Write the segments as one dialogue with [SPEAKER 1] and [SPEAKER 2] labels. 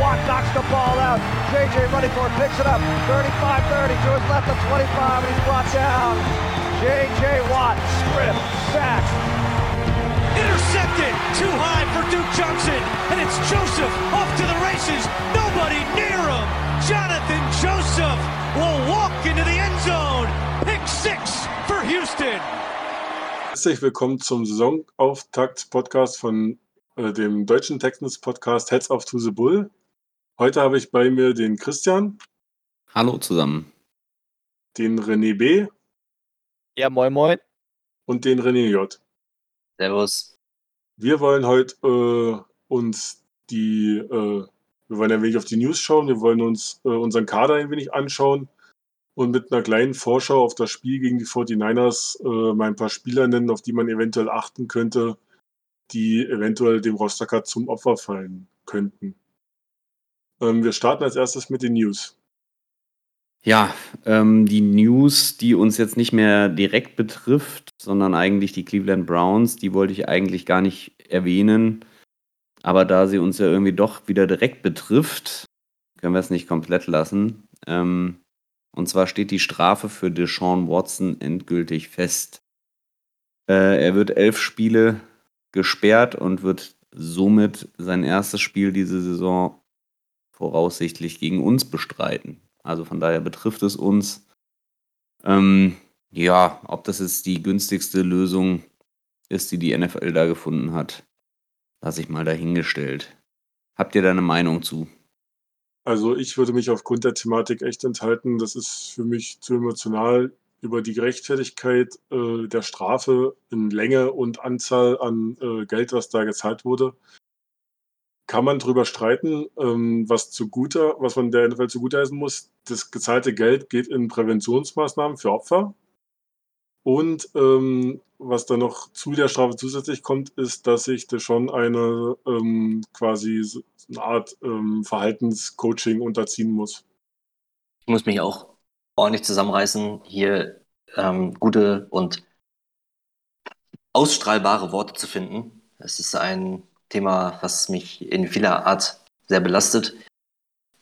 [SPEAKER 1] Watt knocks the ball out. JJ running for it, picks it up. 35-30 to his left of 25, and he's brought down. JJ Watt, strip, sack.
[SPEAKER 2] Intercepted, too high for Duke Johnson, and it's Joseph off to the races. Nobody near him. Jonathan Joseph will walk into the end zone. Pick six for Houston.
[SPEAKER 3] Herzlich willkommen zum Saisonauftakt-Podcast von äh, dem deutschen Texans-Podcast Heads Off to the Bull. Heute habe ich bei mir den Christian,
[SPEAKER 4] Hallo zusammen.
[SPEAKER 3] den René B.
[SPEAKER 5] Ja, moin moin.
[SPEAKER 3] und den René J.
[SPEAKER 4] Servus.
[SPEAKER 3] Wir wollen heute äh, uns die, äh, wir wollen ein wenig auf die News schauen, wir wollen uns äh, unseren Kader ein wenig anschauen und mit einer kleinen Vorschau auf das Spiel gegen die 49ers äh, mal ein paar Spieler nennen, auf die man eventuell achten könnte, die eventuell dem Rostercut zum Opfer fallen könnten. Ähm, wir starten als erstes mit den News.
[SPEAKER 4] Ja, ähm, die News, die uns jetzt nicht mehr direkt betrifft, sondern eigentlich die Cleveland Browns, die wollte ich eigentlich gar nicht erwähnen. Aber da sie uns ja irgendwie doch wieder direkt betrifft, können wir es nicht komplett lassen. Ähm, und zwar steht die Strafe für Deshaun Watson endgültig fest. Äh, er wird elf Spiele gesperrt und wird somit sein erstes Spiel diese Saison voraussichtlich gegen uns bestreiten. Also von daher betrifft es uns. Ähm, ja, ob das jetzt die günstigste Lösung ist, die die NFL da gefunden hat, lasse ich mal dahingestellt. Habt ihr da eine Meinung zu?
[SPEAKER 3] Also ich würde mich aufgrund der Thematik echt enthalten. Das ist für mich zu emotional über die Gerechtfertigkeit äh, der Strafe in Länge und Anzahl an äh, Geld, was da gezahlt wurde. Kann man drüber streiten, ähm, was zugute, was man der NFL zugutheißen muss. Das gezahlte Geld geht in Präventionsmaßnahmen für Opfer. Und ähm, was dann noch zu der Strafe zusätzlich kommt, ist, dass sich da schon eine ähm, quasi so eine Art ähm, Verhaltenscoaching unterziehen muss.
[SPEAKER 6] Ich muss mich auch ordentlich zusammenreißen, hier ähm, gute und ausstrahlbare Worte zu finden. Es ist ein Thema, was mich in vieler Art sehr belastet.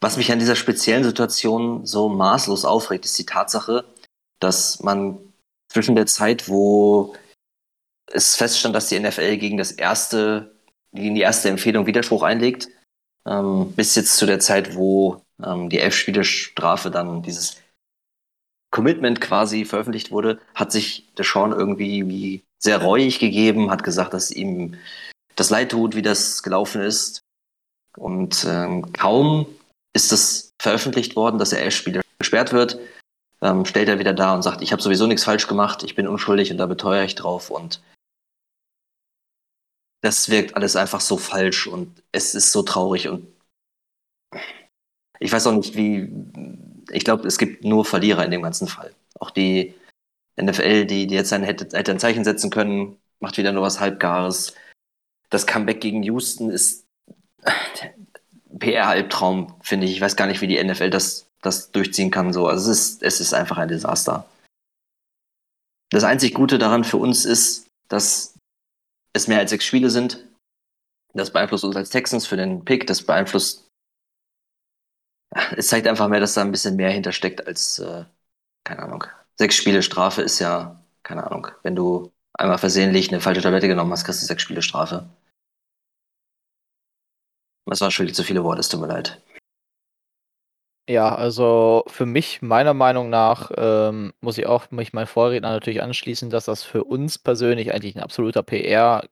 [SPEAKER 6] Was mich an dieser speziellen Situation so maßlos aufregt, ist die Tatsache, dass man zwischen der Zeit, wo es feststand, dass die NFL gegen das erste, gegen die erste Empfehlung Widerspruch einlegt, ähm, bis jetzt zu der Zeit, wo ähm, die Elf-Spiele-Strafe dann dieses Commitment quasi veröffentlicht wurde, hat sich Deshaun irgendwie wie sehr reuig gegeben, hat gesagt, dass ihm das leid tut, wie das gelaufen ist. Und ähm, kaum ist es veröffentlicht worden, dass der Elf-Spieler gesperrt wird, ähm, stellt er wieder da und sagt, ich habe sowieso nichts falsch gemacht, ich bin unschuldig und da beteuere ich drauf. Und das wirkt alles einfach so falsch und es ist so traurig und ich weiß auch nicht, wie. Ich glaube, es gibt nur Verlierer in dem ganzen Fall. Auch die NFL, die, die jetzt ein, hätte, hätte ein Zeichen setzen können, macht wieder nur was Halbgares. Das Comeback gegen Houston ist PR-Albtraum, finde ich. Ich weiß gar nicht, wie die NFL das, das durchziehen kann. So. Also es ist, es ist einfach ein Desaster. Das einzig Gute daran für uns ist, dass es mehr als sechs Spiele sind. Das beeinflusst uns als Texans für den Pick. Das beeinflusst. Es zeigt einfach mehr, dass da ein bisschen mehr hintersteckt als, äh, keine Ahnung. Sechs Spiele Strafe ist ja, keine Ahnung. Wenn du einmal versehentlich eine falsche Tablette genommen hast, kriegst du sechs Spiele Strafe. Das waren schon zu viele Worte, es tut mir leid.
[SPEAKER 5] Ja, also für mich, meiner Meinung nach, ähm, muss ich auch mich meinen Vorredner natürlich anschließen, dass das für uns persönlich eigentlich ein absoluter PR,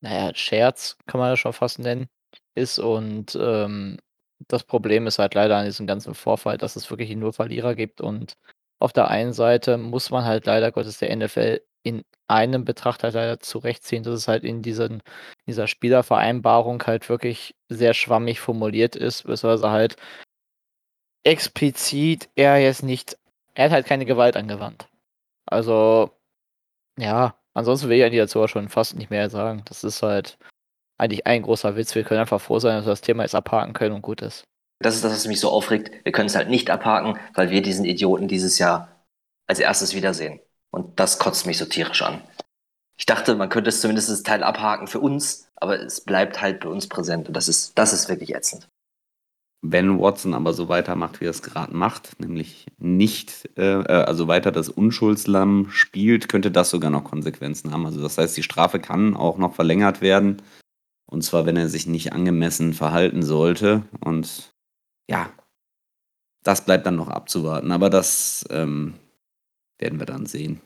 [SPEAKER 5] naja, Scherz kann man ja schon fast nennen, ist. Und ähm, das Problem ist halt leider an diesem ganzen Vorfall, dass es wirklich nur Verlierer gibt. Und auf der einen Seite muss man halt leider Gottes der NFL in einem Betracht halt leider zurechtziehen, dass es halt in diesen, dieser Spielervereinbarung halt wirklich sehr schwammig formuliert ist, beziehungsweise halt explizit er jetzt nicht, er hat halt keine Gewalt angewandt. Also, ja, ansonsten will ich eigentlich dazu auch schon fast nicht mehr sagen. Das ist halt eigentlich ein großer Witz. Wir können einfach froh sein, dass wir das Thema jetzt abhaken können und gut ist.
[SPEAKER 6] Das ist das, was mich so aufregt. Wir können es halt nicht abhaken, weil wir diesen Idioten dieses Jahr als erstes wiedersehen. Und das kotzt mich so tierisch an. Ich dachte, man könnte es zumindest das Teil abhaken für uns, aber es bleibt halt bei uns präsent. Und das ist, das ist wirklich ätzend.
[SPEAKER 4] Wenn Watson aber so weitermacht, wie er es gerade macht, nämlich nicht, äh, äh, also weiter das Unschuldslamm spielt, könnte das sogar noch Konsequenzen haben. Also das heißt, die Strafe kann auch noch verlängert werden. Und zwar, wenn er sich nicht angemessen verhalten sollte. Und ja, das bleibt dann noch abzuwarten. Aber das ähm, werden wir dann sehen,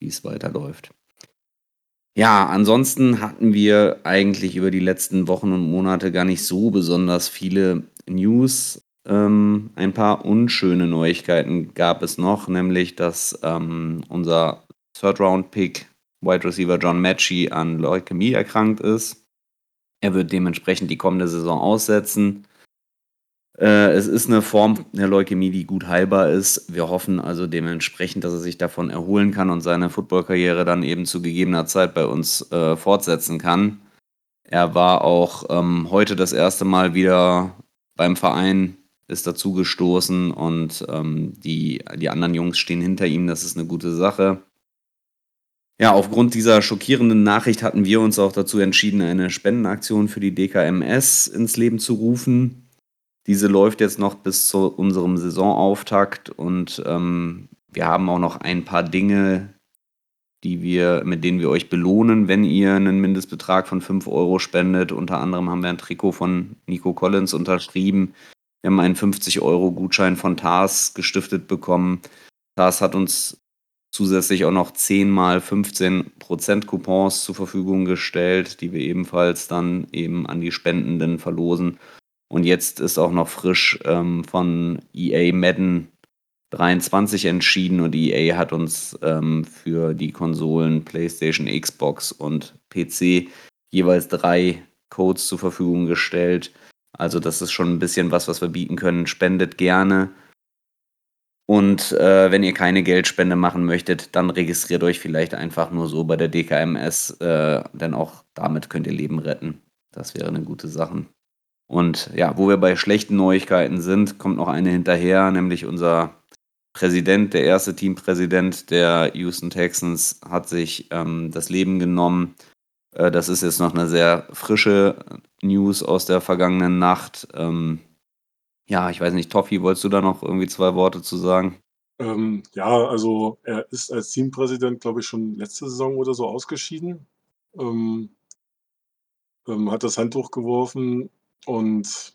[SPEAKER 4] wie es weiterläuft. Ja, ansonsten hatten wir eigentlich über die letzten Wochen und Monate gar nicht so besonders viele News. Ähm, ein paar unschöne Neuigkeiten gab es noch, nämlich dass ähm, unser Third-Round-Pick Wide Receiver John Matchy an Leukämie erkrankt ist. Er wird dementsprechend die kommende Saison aussetzen. Äh, es ist eine Form der Leukämie, die gut heilbar ist. Wir hoffen also dementsprechend, dass er sich davon erholen kann und seine Footballkarriere dann eben zu gegebener Zeit bei uns äh, fortsetzen kann. Er war auch ähm, heute das erste Mal wieder beim Verein, ist dazu gestoßen und ähm, die, die anderen Jungs stehen hinter ihm. Das ist eine gute Sache. Ja, aufgrund dieser schockierenden Nachricht hatten wir uns auch dazu entschieden, eine Spendenaktion für die DKMS ins Leben zu rufen. Diese läuft jetzt noch bis zu unserem Saisonauftakt und ähm, wir haben auch noch ein paar Dinge, die wir, mit denen wir euch belohnen, wenn ihr einen Mindestbetrag von 5 Euro spendet. Unter anderem haben wir ein Trikot von Nico Collins unterschrieben. Wir haben einen 50-Euro-Gutschein von TARS gestiftet bekommen. TARS hat uns zusätzlich auch noch 10 mal 15% Coupons zur Verfügung gestellt, die wir ebenfalls dann eben an die Spendenden verlosen. Und jetzt ist auch noch frisch ähm, von EA Madden 23 entschieden und EA hat uns ähm, für die Konsolen PlayStation, Xbox und PC jeweils drei Codes zur Verfügung gestellt. Also das ist schon ein bisschen was, was wir bieten können. Spendet gerne. Und äh, wenn ihr keine Geldspende machen möchtet, dann registriert euch vielleicht einfach nur so bei der DKMS, äh, denn auch damit könnt ihr Leben retten. Das wäre eine gute Sache. Und ja, wo wir bei schlechten Neuigkeiten sind, kommt noch eine hinterher, nämlich unser Präsident, der erste Teampräsident der Houston Texans, hat sich ähm, das Leben genommen. Äh, das ist jetzt noch eine sehr frische News aus der vergangenen Nacht. Ähm, ja, ich weiß nicht, Toffi, wolltest du da noch irgendwie zwei Worte zu sagen?
[SPEAKER 3] Ähm, ja, also er ist als Teampräsident, glaube ich, schon letzte Saison oder so ausgeschieden. Ähm, ähm, hat das Handtuch geworfen und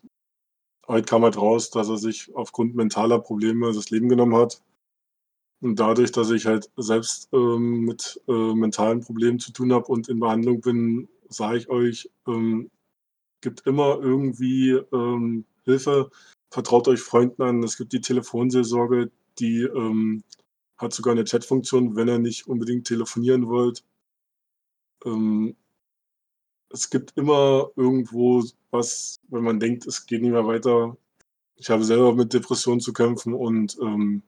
[SPEAKER 3] heute kam halt raus, dass er sich aufgrund mentaler Probleme das Leben genommen hat. Und dadurch, dass ich halt selbst ähm, mit äh, mentalen Problemen zu tun habe und in Behandlung bin, sage ich euch, ähm, gibt immer irgendwie ähm, Hilfe. Vertraut euch Freunden an. Es gibt die Telefonseelsorge, die ähm, hat sogar eine Chatfunktion, wenn ihr nicht unbedingt telefonieren wollt. Ähm, es gibt immer irgendwo was, wenn man denkt, es geht nicht mehr weiter. Ich habe selber mit Depressionen zu kämpfen und ähm,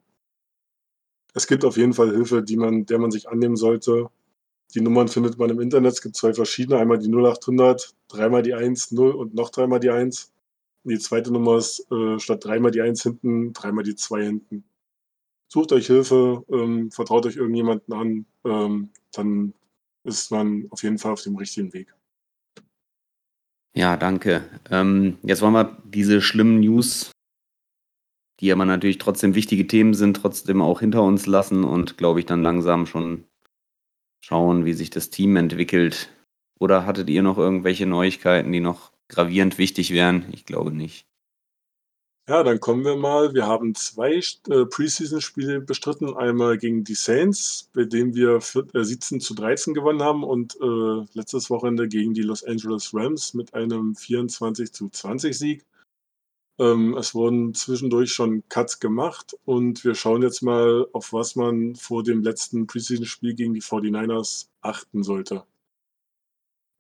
[SPEAKER 3] es gibt auf jeden Fall Hilfe, die man, der man sich annehmen sollte. Die Nummern findet man im Internet. Es gibt zwei verschiedene. Einmal die 0800, dreimal die 1, 0 und noch dreimal die 1. Und die zweite Nummer ist äh, statt dreimal die 1 hinten, dreimal die 2 hinten. Sucht euch Hilfe, ähm, vertraut euch irgendjemanden an, ähm, dann ist man auf jeden Fall auf dem richtigen Weg.
[SPEAKER 4] Ja, danke. Ähm, jetzt wollen wir diese schlimmen News, die aber natürlich trotzdem wichtige Themen sind, trotzdem auch hinter uns lassen und glaube ich dann langsam schon schauen, wie sich das Team entwickelt. Oder hattet ihr noch irgendwelche Neuigkeiten, die noch gravierend wichtig wären? Ich glaube nicht.
[SPEAKER 3] Ja, dann kommen wir mal. Wir haben zwei äh, Preseason-Spiele bestritten. Einmal gegen die Saints, bei dem wir vier, äh, 17 zu 13 gewonnen haben und äh, letztes Wochenende gegen die Los Angeles Rams mit einem 24 zu 20 Sieg. Ähm, es wurden zwischendurch schon Cuts gemacht und wir schauen jetzt mal, auf was man vor dem letzten Preseason-Spiel gegen die 49ers achten sollte.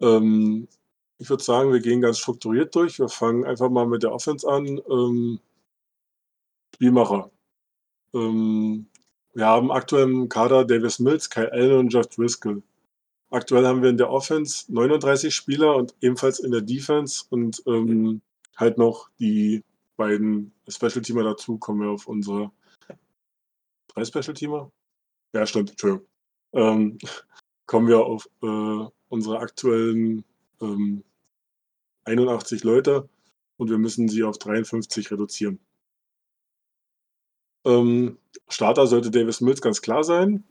[SPEAKER 3] Ähm, ich würde sagen, wir gehen ganz strukturiert durch. Wir fangen einfach mal mit der Offense an. Ähm, Spielmacher. Ähm, wir haben aktuell im Kader Davis Mills, Kyle Allen und Jeff Driscoll. Aktuell haben wir in der Offense 39 Spieler und ebenfalls in der Defense und ähm, halt noch die beiden Special Teamer dazu. Kommen wir auf unsere drei Special Teamer? Ja, stimmt, Entschuldigung. Ähm, kommen wir auf äh, unsere aktuellen ähm, 81 Leute und wir müssen sie auf 53 reduzieren. Ähm, Starter sollte Davis Mills ganz klar sein.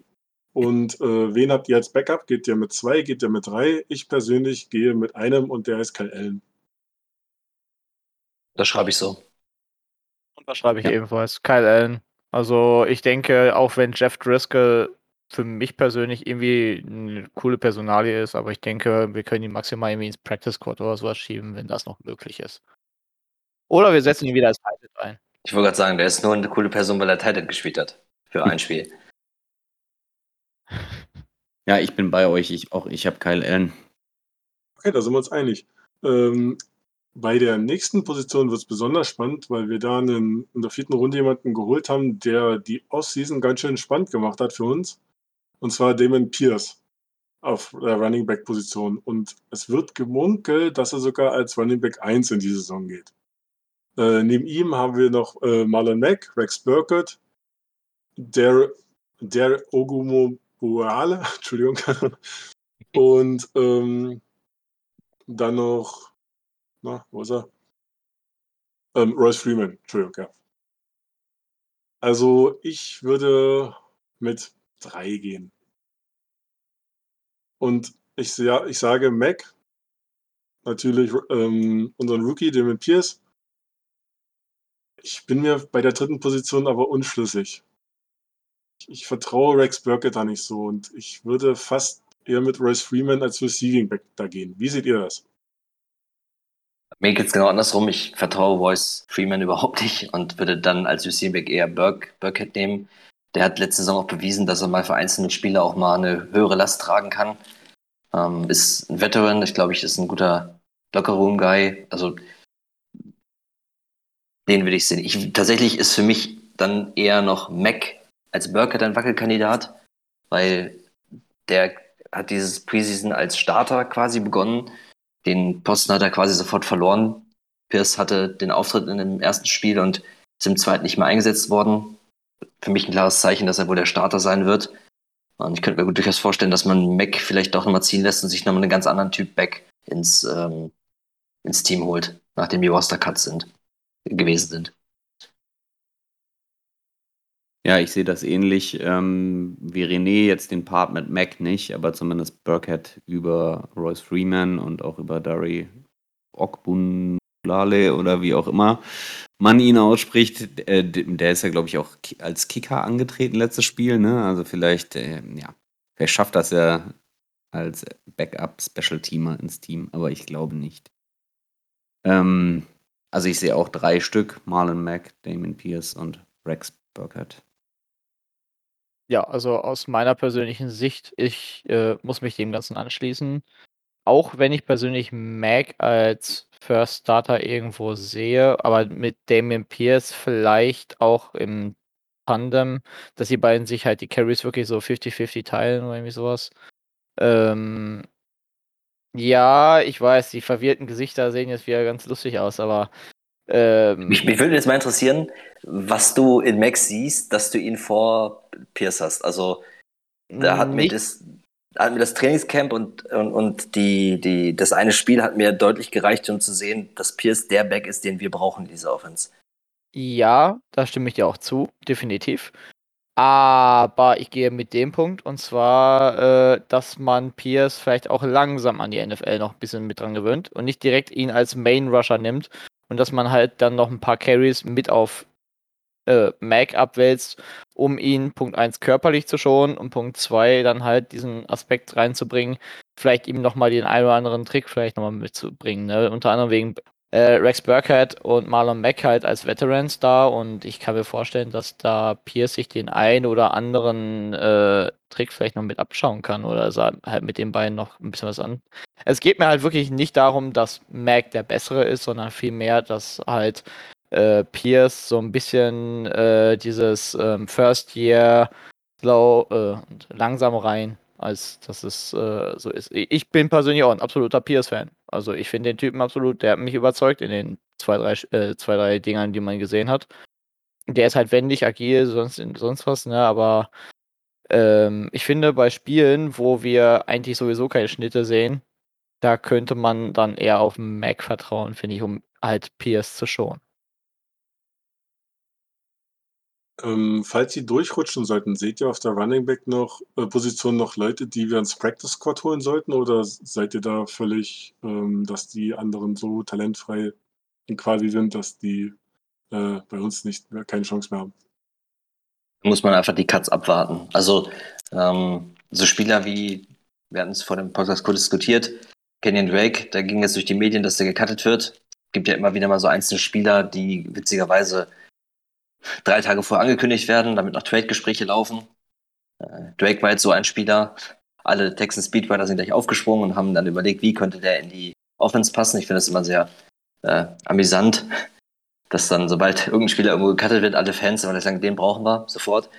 [SPEAKER 3] Und äh, wen habt ihr als Backup? Geht ihr mit zwei, geht ihr mit drei? Ich persönlich gehe mit einem und der ist Kyle Allen.
[SPEAKER 6] Das schreibe ich so.
[SPEAKER 5] Und das schreibe ich ja. ebenfalls. Kyle Allen. Also ich denke, auch wenn Jeff Driscoll für mich persönlich irgendwie eine coole Personalie ist, aber ich denke, wir können ihn maximal irgendwie ins Practice Squad oder sowas schieben, wenn das noch möglich ist. Oder wir setzen ihn wieder als Titan ein.
[SPEAKER 6] Ich wollte gerade sagen, der ist nur eine coole Person, weil er Titan gespielt hat. Für ein Spiel.
[SPEAKER 4] Ja, ich bin bei euch. Ich, auch ich habe Kyle Allen.
[SPEAKER 3] Okay, da sind wir uns einig. Ähm, bei der nächsten Position wird es besonders spannend, weil wir da einen, in der vierten Runde jemanden geholt haben, der die Offseason ganz schön spannend gemacht hat für uns. Und zwar Damon Pierce auf der Running Back Position. Und es wird gemunkelt, dass er sogar als Running Back 1 in die Saison geht. Äh, neben ihm haben wir noch äh, Marlon Mack, Rex Burkett, der, der Ogumobuale, Entschuldigung, und ähm, dann noch, na, wo ist er? Ähm, Royce Freeman, Entschuldigung, ja. Also ich würde mit drei gehen. Und ich, ja, ich sage Mac, natürlich ähm, unseren Rookie, Damon Pierce, ich bin mir bei der dritten Position aber unschlüssig. Ich, ich vertraue Rex Burkett da nicht so und ich würde fast eher mit Royce Freeman als Receiving Back da gehen. Wie seht ihr das?
[SPEAKER 6] Mir geht es genau andersrum. Ich vertraue Royce Freeman überhaupt nicht und würde dann als Receiving Back eher Burke, Burkett nehmen. Der hat letzte Saison auch bewiesen, dass er mal für einzelne Spieler auch mal eine höhere Last tragen kann. Ähm, ist ein Veteran, ich glaube, ich ist ein guter Locker-Room-Guy. Also den würde ich sehen. Ich, tatsächlich ist für mich dann eher noch Mac als Burkett ein Wackelkandidat, weil der hat dieses Preseason als Starter quasi begonnen. Den Posten hat er quasi sofort verloren. Pierce hatte den Auftritt in dem ersten Spiel und ist im zweiten nicht mehr eingesetzt worden. Für mich ein klares Zeichen, dass er wohl der Starter sein wird. Und ich könnte mir gut durchaus vorstellen, dass man Mac vielleicht doch nochmal ziehen lässt und sich nochmal einen ganz anderen Typ Back ins, ähm, ins Team holt, nachdem die Roster-Cuts sind gewesen sind.
[SPEAKER 4] Ja, ich sehe das ähnlich ähm, wie René, jetzt den Part mit Mac nicht, aber zumindest Burkhead über Royce Freeman und auch über Dari Okbunlale oder wie auch immer man ihn ausspricht. Äh, der ist ja, glaube ich, auch als Kicker angetreten letztes Spiel. Ne? Also vielleicht, äh, ja, vielleicht schafft das ja als Backup-Special-Teamer ins Team, aber ich glaube nicht. Ähm, also ich sehe auch drei Stück: Marlon Mack, Damon Pierce und Rex Burkhardt.
[SPEAKER 5] Ja, also aus meiner persönlichen Sicht, ich äh, muss mich dem Ganzen anschließen. Auch wenn ich persönlich Mac als First Starter irgendwo sehe, aber mit Damien Pierce vielleicht auch im Tandem, dass die beiden sich halt die Carries wirklich so 50-50 teilen oder irgendwie sowas. Ähm, ja, ich weiß, die verwirrten Gesichter sehen jetzt wieder ganz lustig aus, aber. Ähm,
[SPEAKER 6] mich, mich würde jetzt mal interessieren, was du in Max siehst, dass du ihn vor Pierce hast. Also, da hat mir das, hat mir das Trainingscamp und, und, und die, die, das eine Spiel hat mir deutlich gereicht, um zu sehen, dass Pierce der Back ist, den wir brauchen in dieser Offense.
[SPEAKER 5] Ja, da stimme ich dir auch zu, definitiv. Aber ich gehe mit dem Punkt und zwar, äh, dass man Pierce vielleicht auch langsam an die NFL noch ein bisschen mit dran gewöhnt und nicht direkt ihn als Main Rusher nimmt und dass man halt dann noch ein paar Carries mit auf äh, Mac abwälzt, um ihn Punkt 1 körperlich zu schonen und Punkt 2 dann halt diesen Aspekt reinzubringen, vielleicht ihm nochmal den einen oder anderen Trick vielleicht nochmal mitzubringen. Ne? Unter anderem wegen äh, Rex Burkhead und Marlon Mack halt als Veterans da und ich kann mir vorstellen, dass da Pierce sich den einen oder anderen äh, Trick vielleicht noch mit abschauen kann oder halt mit den beiden noch ein bisschen was an. Es geht mir halt wirklich nicht darum, dass Mac der bessere ist, sondern vielmehr, dass halt äh, Pierce so ein bisschen äh, dieses ähm, First Year slow äh, langsam rein, als dass es äh, so ist. Ich bin persönlich auch ein absoluter Pierce-Fan. Also ich finde den Typen absolut, der hat mich überzeugt in den zwei, drei, äh, zwei, drei Dingern, die man gesehen hat. Der ist halt wendig, agil, sonst, sonst was, ne? Aber ähm, ich finde, bei Spielen, wo wir eigentlich sowieso keine Schnitte sehen, da könnte man dann eher auf Mac vertrauen, finde ich, um halt Pierce zu schonen.
[SPEAKER 3] Ähm, falls sie durchrutschen sollten, seht ihr auf der Running Back noch äh, Position noch Leute, die wir ins Practice Squad holen sollten? Oder seid ihr da völlig, ähm, dass die anderen so talentfrei quasi sind, dass die äh, bei uns nicht mehr, keine Chance mehr haben?
[SPEAKER 6] Muss man einfach die Cuts abwarten. Also ähm, so Spieler wie, wir hatten es vor dem Podcast kurz diskutiert, Kenyon Drake, da ging jetzt durch die Medien, dass der gecuttet wird. Gibt ja immer wieder mal so einzelne Spieler, die witzigerweise drei Tage vorher angekündigt werden, damit noch Trade-Gespräche laufen. Äh, Drake war jetzt so ein Spieler. Alle Texan Speedrider sind gleich aufgesprungen und haben dann überlegt, wie könnte der in die Offense passen. Ich finde das immer sehr äh, amüsant, dass dann, sobald irgendein Spieler irgendwo gecuttet wird, alle Fans immer sagen, den brauchen wir sofort.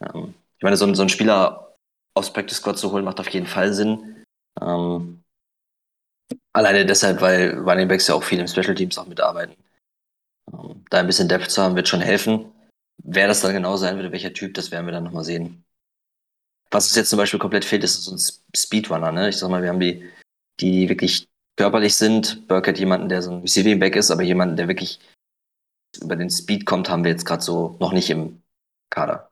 [SPEAKER 6] Ähm, ich meine, so, so einen Spieler aufs Practice Squad zu holen, macht auf jeden Fall Sinn. Ähm, alleine deshalb, weil Running Backs ja auch viel im Special Teams auch mitarbeiten. Da ein bisschen Depth zu haben, wird schon helfen. Wer das dann genau sein wird, welcher Typ, das werden wir dann nochmal sehen. Was uns jetzt zum Beispiel komplett fehlt, ist so ein Speedrunner. Ne? Ich sag mal, wir haben die, die wirklich körperlich sind. Burke hat jemanden, der so ein Receiving Back ist, aber jemanden, der wirklich über den Speed kommt, haben wir jetzt gerade so noch nicht im Kader.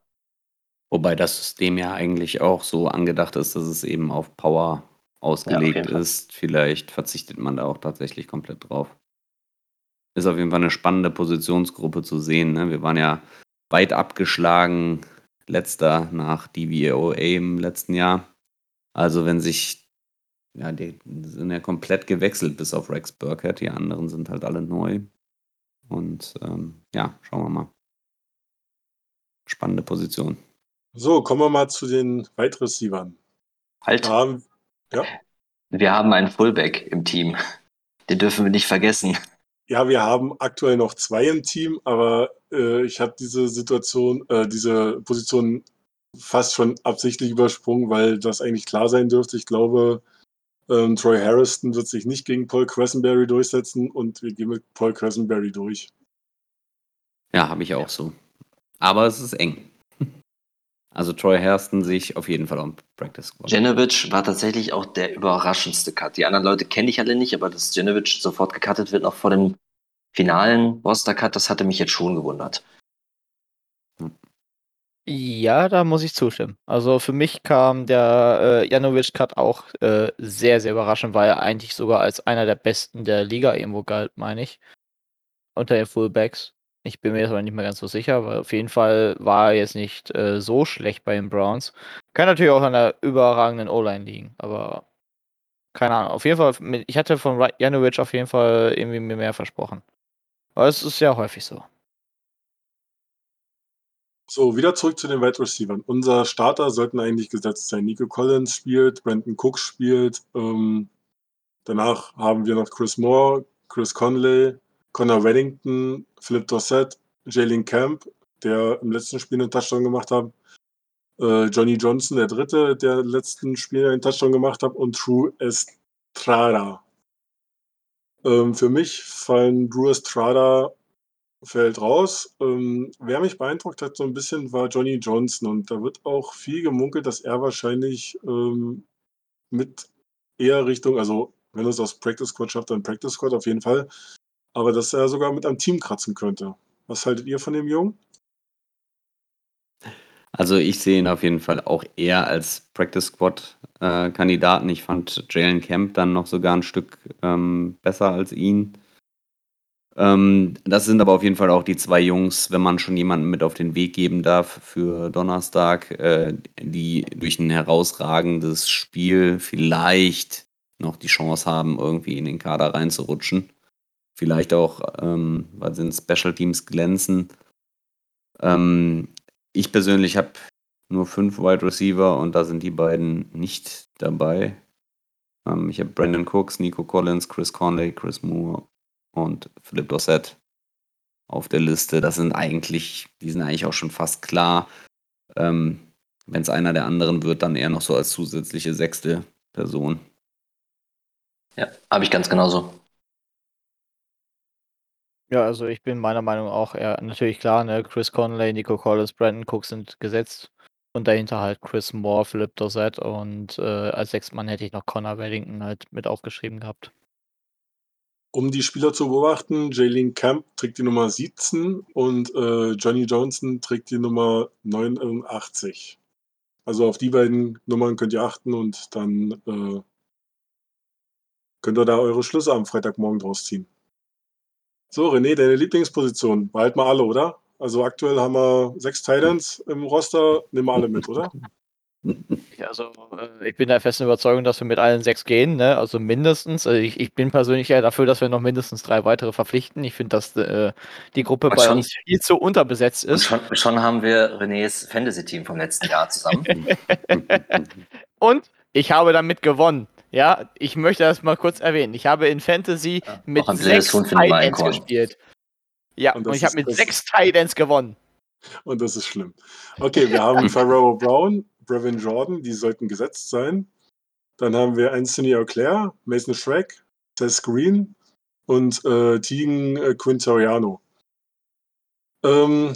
[SPEAKER 4] Wobei das System ja eigentlich auch so angedacht ist, dass es eben auf Power ausgelegt ja, ist. Vielleicht verzichtet man da auch tatsächlich komplett drauf ist auf jeden Fall eine spannende Positionsgruppe zu sehen. Ne? Wir waren ja weit abgeschlagen, letzter nach DVOA im letzten Jahr. Also wenn sich, ja, die sind ja komplett gewechselt bis auf Rex Burkhead, die anderen sind halt alle neu. Und ähm, ja, schauen wir mal. Spannende Position.
[SPEAKER 3] So, kommen wir mal zu den Wide Receivern.
[SPEAKER 6] Halt. Haben, ja? Wir haben einen Fullback im Team. Den dürfen wir nicht vergessen.
[SPEAKER 3] Ja, wir haben aktuell noch zwei im Team, aber äh, ich habe diese Situation, äh, diese Position fast schon absichtlich übersprungen, weil das eigentlich klar sein dürfte. Ich glaube, ähm, Troy Harrison wird sich nicht gegen Paul Cressenberry durchsetzen und wir gehen mit Paul Cressenberry durch.
[SPEAKER 4] Ja, habe ich auch so. Aber es ist eng. Also Troy Harrison sehe ich auf jeden Fall am Practice Squad.
[SPEAKER 6] Genovic war tatsächlich auch der überraschendste Cut. Die anderen Leute kenne ich alle nicht, aber dass Genovic sofort gecuttet wird, noch vor dem finalen Roster-Cut, das hatte mich jetzt schon gewundert.
[SPEAKER 5] Ja, da muss ich zustimmen. Also für mich kam der äh, Janovic-Cut auch äh, sehr, sehr überraschend, weil er eigentlich sogar als einer der besten der Liga irgendwo galt, meine ich. Unter den Fullbacks. Ich bin mir jetzt aber nicht mehr ganz so sicher, weil auf jeden Fall war er jetzt nicht äh, so schlecht bei den Browns. Kann natürlich auch an der überragenden O-Line liegen, aber keine Ahnung. Auf jeden Fall, ich hatte von Janovic auf jeden Fall irgendwie mir mehr versprochen. Aber es ist ja häufig so.
[SPEAKER 3] So, wieder zurück zu den Wide Receivers. Unser Starter sollten eigentlich gesetzt sein. Nico Collins spielt, Brandon Cook spielt. Ähm, danach haben wir noch Chris Moore, Chris Conley, Connor Weddington, Philip Dossett, Jalen Camp, der im letzten Spiel einen Touchdown gemacht hat. Äh, Johnny Johnson, der dritte, der im letzten Spiel einen Touchdown gemacht hat. Und True Estrada. Ähm, für mich fallen Drew Estrada fällt raus. Ähm, wer mich beeindruckt hat so ein bisschen, war Johnny Johnson und da wird auch viel gemunkelt, dass er wahrscheinlich, ähm, mit eher Richtung also, wenn er es aus Practice Squad schafft, dann Practice Squad auf jeden Fall, aber dass er sogar mit einem Team kratzen könnte. Was haltet ihr von dem Jungen?
[SPEAKER 4] Also, ich sehe ihn auf jeden Fall auch eher als Practice Squad, äh, Kandidaten. Ich fand Jalen Camp dann noch sogar ein Stück, ähm, besser als ihn. Ähm, das sind aber auf jeden Fall auch die zwei Jungs, wenn man schon jemanden mit auf den Weg geben darf für Donnerstag, äh, die durch ein herausragendes Spiel vielleicht noch die Chance haben, irgendwie in den Kader reinzurutschen. Vielleicht auch, ähm, weil sie in Special Teams glänzen. Ähm, ich persönlich habe nur fünf Wide Receiver und da sind die beiden nicht dabei. Ähm, ich habe Brandon Cooks, Nico Collins, Chris Conley, Chris Moore und Philip Dossett. auf der Liste. Das sind eigentlich, die sind eigentlich auch schon fast klar. Ähm, Wenn es einer der anderen wird, dann eher noch so als zusätzliche sechste Person.
[SPEAKER 6] Ja, habe ich ganz genauso.
[SPEAKER 5] Ja, also ich bin meiner Meinung auch eher natürlich klar, ne, Chris Conley, Nico Collins, Brandon Cook sind gesetzt und dahinter halt Chris Moore, Philip Dorsett und äh, als Sechstmann hätte ich noch Connor Wellington halt mit aufgeschrieben gehabt.
[SPEAKER 3] Um die Spieler zu beobachten, Jalen Camp trägt die Nummer 17 und äh, Johnny Johnson trägt die Nummer 89. Also auf die beiden Nummern könnt ihr achten und dann äh, könnt ihr da eure Schlüsse am Freitagmorgen draus ziehen. So, René, deine Lieblingsposition. Behalt mal alle, oder? Also aktuell haben wir sechs Titans im Roster. Nehmen wir alle mit, oder?
[SPEAKER 5] Ja, also äh, ich bin der festen Überzeugung, dass wir mit allen sechs gehen, ne? Also mindestens. Also ich, ich bin persönlich eher dafür, dass wir noch mindestens drei weitere verpflichten. Ich finde, dass äh, die Gruppe
[SPEAKER 6] Und
[SPEAKER 5] bei
[SPEAKER 6] schon-
[SPEAKER 5] uns viel zu unterbesetzt ist.
[SPEAKER 6] schon, schon haben wir Renés Fantasy-Team vom letzten Jahr zusammen.
[SPEAKER 5] Und ich habe damit gewonnen. Ja, ich möchte das mal kurz erwähnen. Ich habe in Fantasy
[SPEAKER 6] Ja,
[SPEAKER 5] mit sechs Titans gespielt. Ja,
[SPEAKER 3] Und
[SPEAKER 5] und, ich habe mit sechs Titans gewonnen.
[SPEAKER 3] Und das ist schlimm. Okay, wir haben Pharaoh Brown, Brevin Jordan, die sollten gesetzt sein. Dann haben wir Anthony Auclair, Mason Schreck, Seth Green und äh, Tegan äh, Quintariano. Ähm,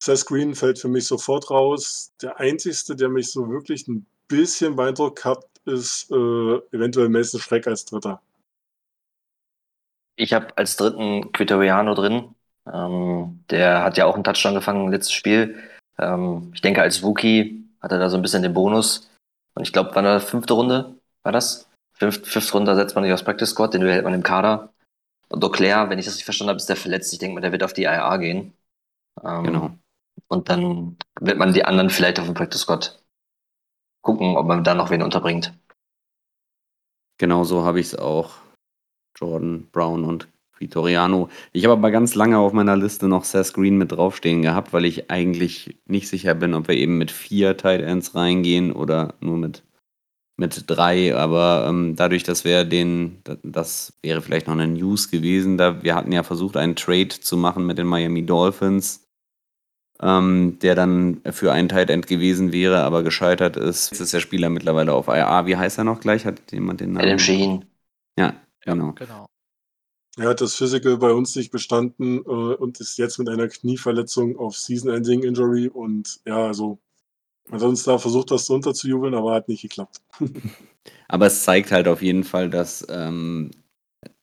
[SPEAKER 3] Seth Green fällt für mich sofort raus. Der einzigste, der mich so wirklich ein bisschen beeindruckt hat, ist äh, eventuell Mason Schreck als Dritter.
[SPEAKER 6] Ich habe als dritten Quitoriano drin. Ähm, der hat ja auch einen Touchdown gefangen letztes Spiel. Ähm, ich denke, als Wookie hat er da so ein bisschen den Bonus. Und ich glaube, war eine fünfte Runde, war das? Fünf, fünfte Runde setzt man nicht aufs Practice Squad, den behält man im Kader. Und Auclair, wenn ich das nicht verstanden habe, ist der verletzt. Ich denke mal, der wird auf die IA gehen. Ähm,
[SPEAKER 4] Genau.
[SPEAKER 6] Und dann wird man die anderen vielleicht auf dem Practice Squad gucken, ob man da noch wen unterbringt.
[SPEAKER 4] Genau so habe ich es auch. Jordan, Brown und Vitoriano. Ich habe aber ganz lange auf meiner Liste noch Seth Green mit draufstehen gehabt, weil ich eigentlich nicht sicher bin, ob wir eben mit vier Tight Ends reingehen oder nur mit, mit drei. Aber ähm, dadurch, dass wir den, da- das wäre vielleicht noch eine News gewesen, da wir hatten ja versucht, einen Trade zu machen mit den Miami Dolphins, ähm, der dann für einen Tight End gewesen wäre, aber gescheitert ist. Jetzt ist der Spieler mittlerweile auf IA. Wie heißt er noch gleich? Hat jemand den Namen?
[SPEAKER 6] Adam Sheen.
[SPEAKER 4] Ja, genau.
[SPEAKER 5] Genau.
[SPEAKER 3] Er hat das Physical bei uns nicht bestanden äh, und ist jetzt mit einer Knieverletzung auf Season-Ending Injury und ja, also man hat uns da versucht, das so unterzujubeln, aber hat nicht geklappt.
[SPEAKER 4] Aber es zeigt halt auf jeden Fall, dass, ähm,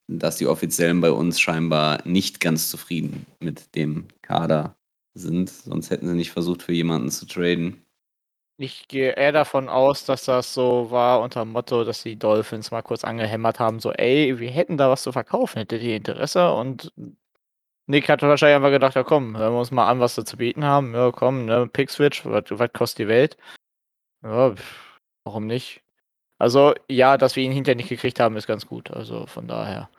[SPEAKER 4] dass die Offiziellen bei uns scheinbar nicht ganz zufrieden mit dem Kader sind. Sonst hätten sie nicht versucht, für jemanden zu traden.
[SPEAKER 5] Ich gehe eher davon aus, dass das so war unter dem Motto, dass die Dolphins mal kurz angehämmert haben, so, ey, wir hätten da was zu verkaufen, hättet ihr Interesse? Und Nick hat wahrscheinlich einfach gedacht, ja komm, hören wir uns mal an, was sie zu bieten haben. Ja, komm, ne, Pickswitch, was kostet die Welt? Ja, pff, warum nicht? Also, ja, dass wir ihn hinterher nicht gekriegt haben, ist ganz gut. Also von daher.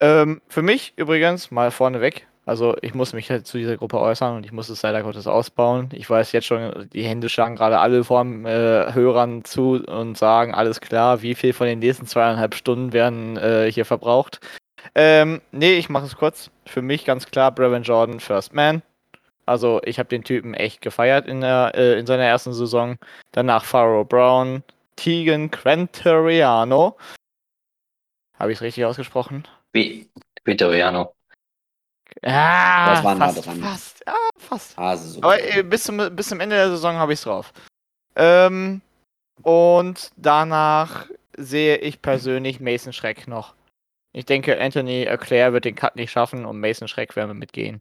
[SPEAKER 5] Ähm, für mich übrigens, mal vorneweg, also ich muss mich halt zu dieser Gruppe äußern und ich muss es leider Gottes ausbauen. Ich weiß jetzt schon, die Hände schlagen gerade alle vor äh, Hörern zu und sagen, alles klar, wie viel von den nächsten zweieinhalb Stunden werden äh, hier verbraucht. Ähm, nee, ich mache es kurz. Für mich ganz klar, Brevin Jordan, First Man. Also ich habe den Typen echt gefeiert in, der, äh, in seiner ersten Saison. Danach Pharaoh Brown, Tegan Quintariano. Habe ich es richtig ausgesprochen?
[SPEAKER 6] Wie? Quitoriano.
[SPEAKER 5] Ah,
[SPEAKER 4] Das war nah
[SPEAKER 5] fast,
[SPEAKER 4] dran.
[SPEAKER 5] fast, ja, fast.
[SPEAKER 4] Hase.
[SPEAKER 5] Aber äh, bis, zum, bis zum Ende der Saison habe ich es drauf. Ähm, und danach sehe ich persönlich Mason Schreck noch. Ich denke, Anthony Leclerc wird den Cut nicht schaffen und Mason Schreck werden wir mitgehen.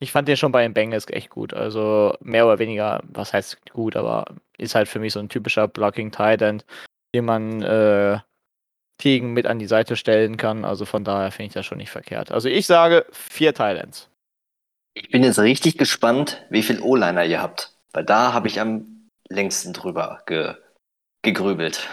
[SPEAKER 5] Ich fand den schon bei den Bengals echt gut. Also mehr oder weniger, was heißt gut, aber ist halt für mich so ein typischer Blocking Tight End, den man äh, Tegen mit an die Seite stellen kann. Also von daher finde ich das schon nicht verkehrt. Also ich sage vier Ends.
[SPEAKER 6] Ich bin jetzt richtig gespannt, wie viel O-Liner ihr habt. Weil da habe ich am längsten drüber ge gegrübelt.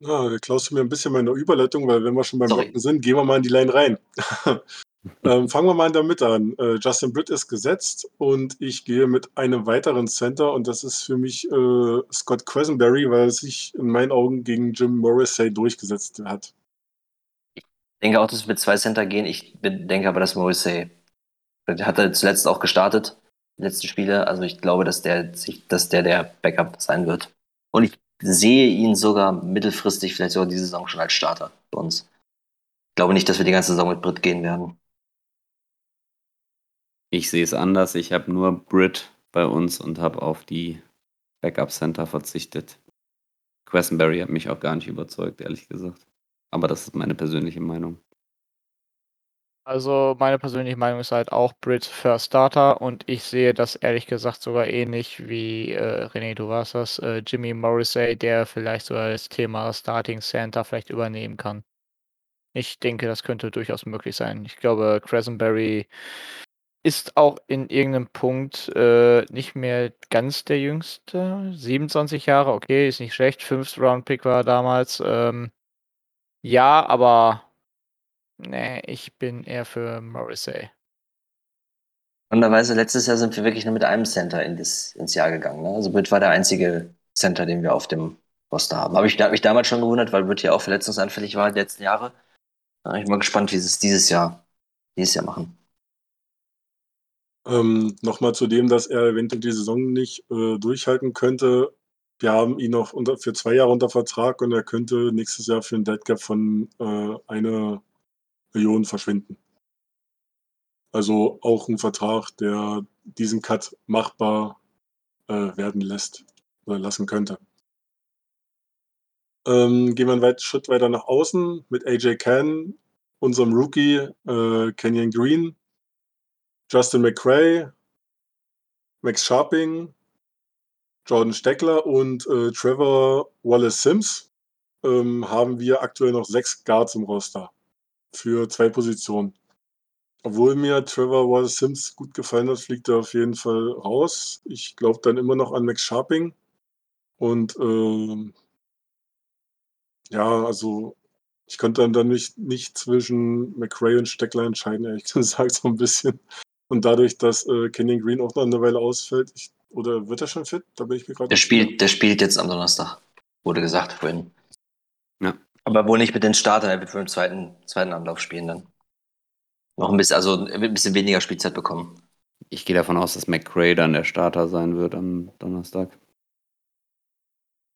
[SPEAKER 3] Ja, da klaust du mir ein bisschen meine Überleitung, weil wenn wir schon beim
[SPEAKER 6] Sorry.
[SPEAKER 3] Blocken sind, gehen wir mal in die Line rein. ähm, fangen wir mal Mitte an. Äh, Justin Britt ist gesetzt und ich gehe mit einem weiteren Center und das ist für mich äh, Scott Quesenberry, weil er sich in meinen Augen gegen Jim Morrissey durchgesetzt hat.
[SPEAKER 6] denke auch, dass wir mit zwei Center gehen. Ich denke aber, dass Morrissey, hat er zuletzt auch gestartet, die letzten Spiele. Also ich glaube, dass der, dass der der Backup sein wird. Und ich sehe ihn sogar mittelfristig, vielleicht sogar diese Saison schon als Starter bei uns. Ich glaube nicht, dass wir die ganze Saison mit Brit gehen werden.
[SPEAKER 4] Ich sehe es anders. Ich habe nur Brit bei uns und habe auf die Backup Center verzichtet. Questenberry hat mich auch gar nicht überzeugt, ehrlich gesagt. Aber das ist meine persönliche Meinung.
[SPEAKER 5] Also meine persönliche Meinung ist halt auch Brit First Starter und ich sehe das ehrlich gesagt sogar ähnlich wie äh, René, du warst das, äh, Jimmy Morrissey, der vielleicht sogar das Thema Starting Center vielleicht übernehmen kann. Ich denke, das könnte durchaus möglich sein. Ich glaube, Crescenberry ist auch in irgendeinem Punkt äh, nicht mehr ganz der Jüngste. 27 Jahre, okay, ist nicht schlecht. Fünfth Round Pick war er damals. Ähm, ja, aber nee, ich bin eher für Morrissey.
[SPEAKER 6] Andererweise, letztes Jahr sind wir wirklich nur mit einem Center in das, ins Jahr gegangen. Ne? Also Britt war der einzige Center, den wir auf dem Roster haben. Habe ich hab mich damals schon gewundert, weil Britt ja auch verletzungsanfällig war die letzten Jahre. Ich bin mal gespannt, wie sie es dieses Jahr, dieses Jahr machen.
[SPEAKER 3] Ähm, Nochmal zu dem, dass er eventuell die Saison nicht äh, durchhalten könnte. Wir haben ihn noch unter, für zwei Jahre unter Vertrag und er könnte nächstes Jahr für ein Dead Cap von äh, einer Million verschwinden. Also auch ein Vertrag, der diesen Cut machbar äh, werden lässt oder lassen könnte. Ähm, gehen wir einen weit, Schritt weiter nach außen mit AJ Cann, unserem Rookie äh, Kenyon Green, Justin McRae, Max Sharping, Jordan Steckler und äh, Trevor Wallace Sims ähm, haben wir aktuell noch sechs Guards im Roster für zwei Positionen. Obwohl mir Trevor Wallace Sims gut gefallen hat, fliegt er auf jeden Fall raus. Ich glaube dann immer noch an Max Sharping. Und ähm, ja, also ich konnte dann, dann nicht, nicht zwischen McRae und Steckler entscheiden, ehrlich gesagt, so ein bisschen. Und dadurch, dass äh, Kenyon Green auch noch eine Weile ausfällt, ich, oder wird er schon fit? Da bin ich mir gerade.
[SPEAKER 6] Der spielt, der spielt jetzt am Donnerstag, wurde gesagt vorhin.
[SPEAKER 4] Ja.
[SPEAKER 6] Aber wohl nicht mit den Startern, er wird für den zweiten, zweiten Anlauf spielen dann. Noch ein bisschen, also er wird ein bisschen weniger Spielzeit bekommen.
[SPEAKER 4] Ich gehe davon aus, dass McRae dann der Starter sein wird am Donnerstag.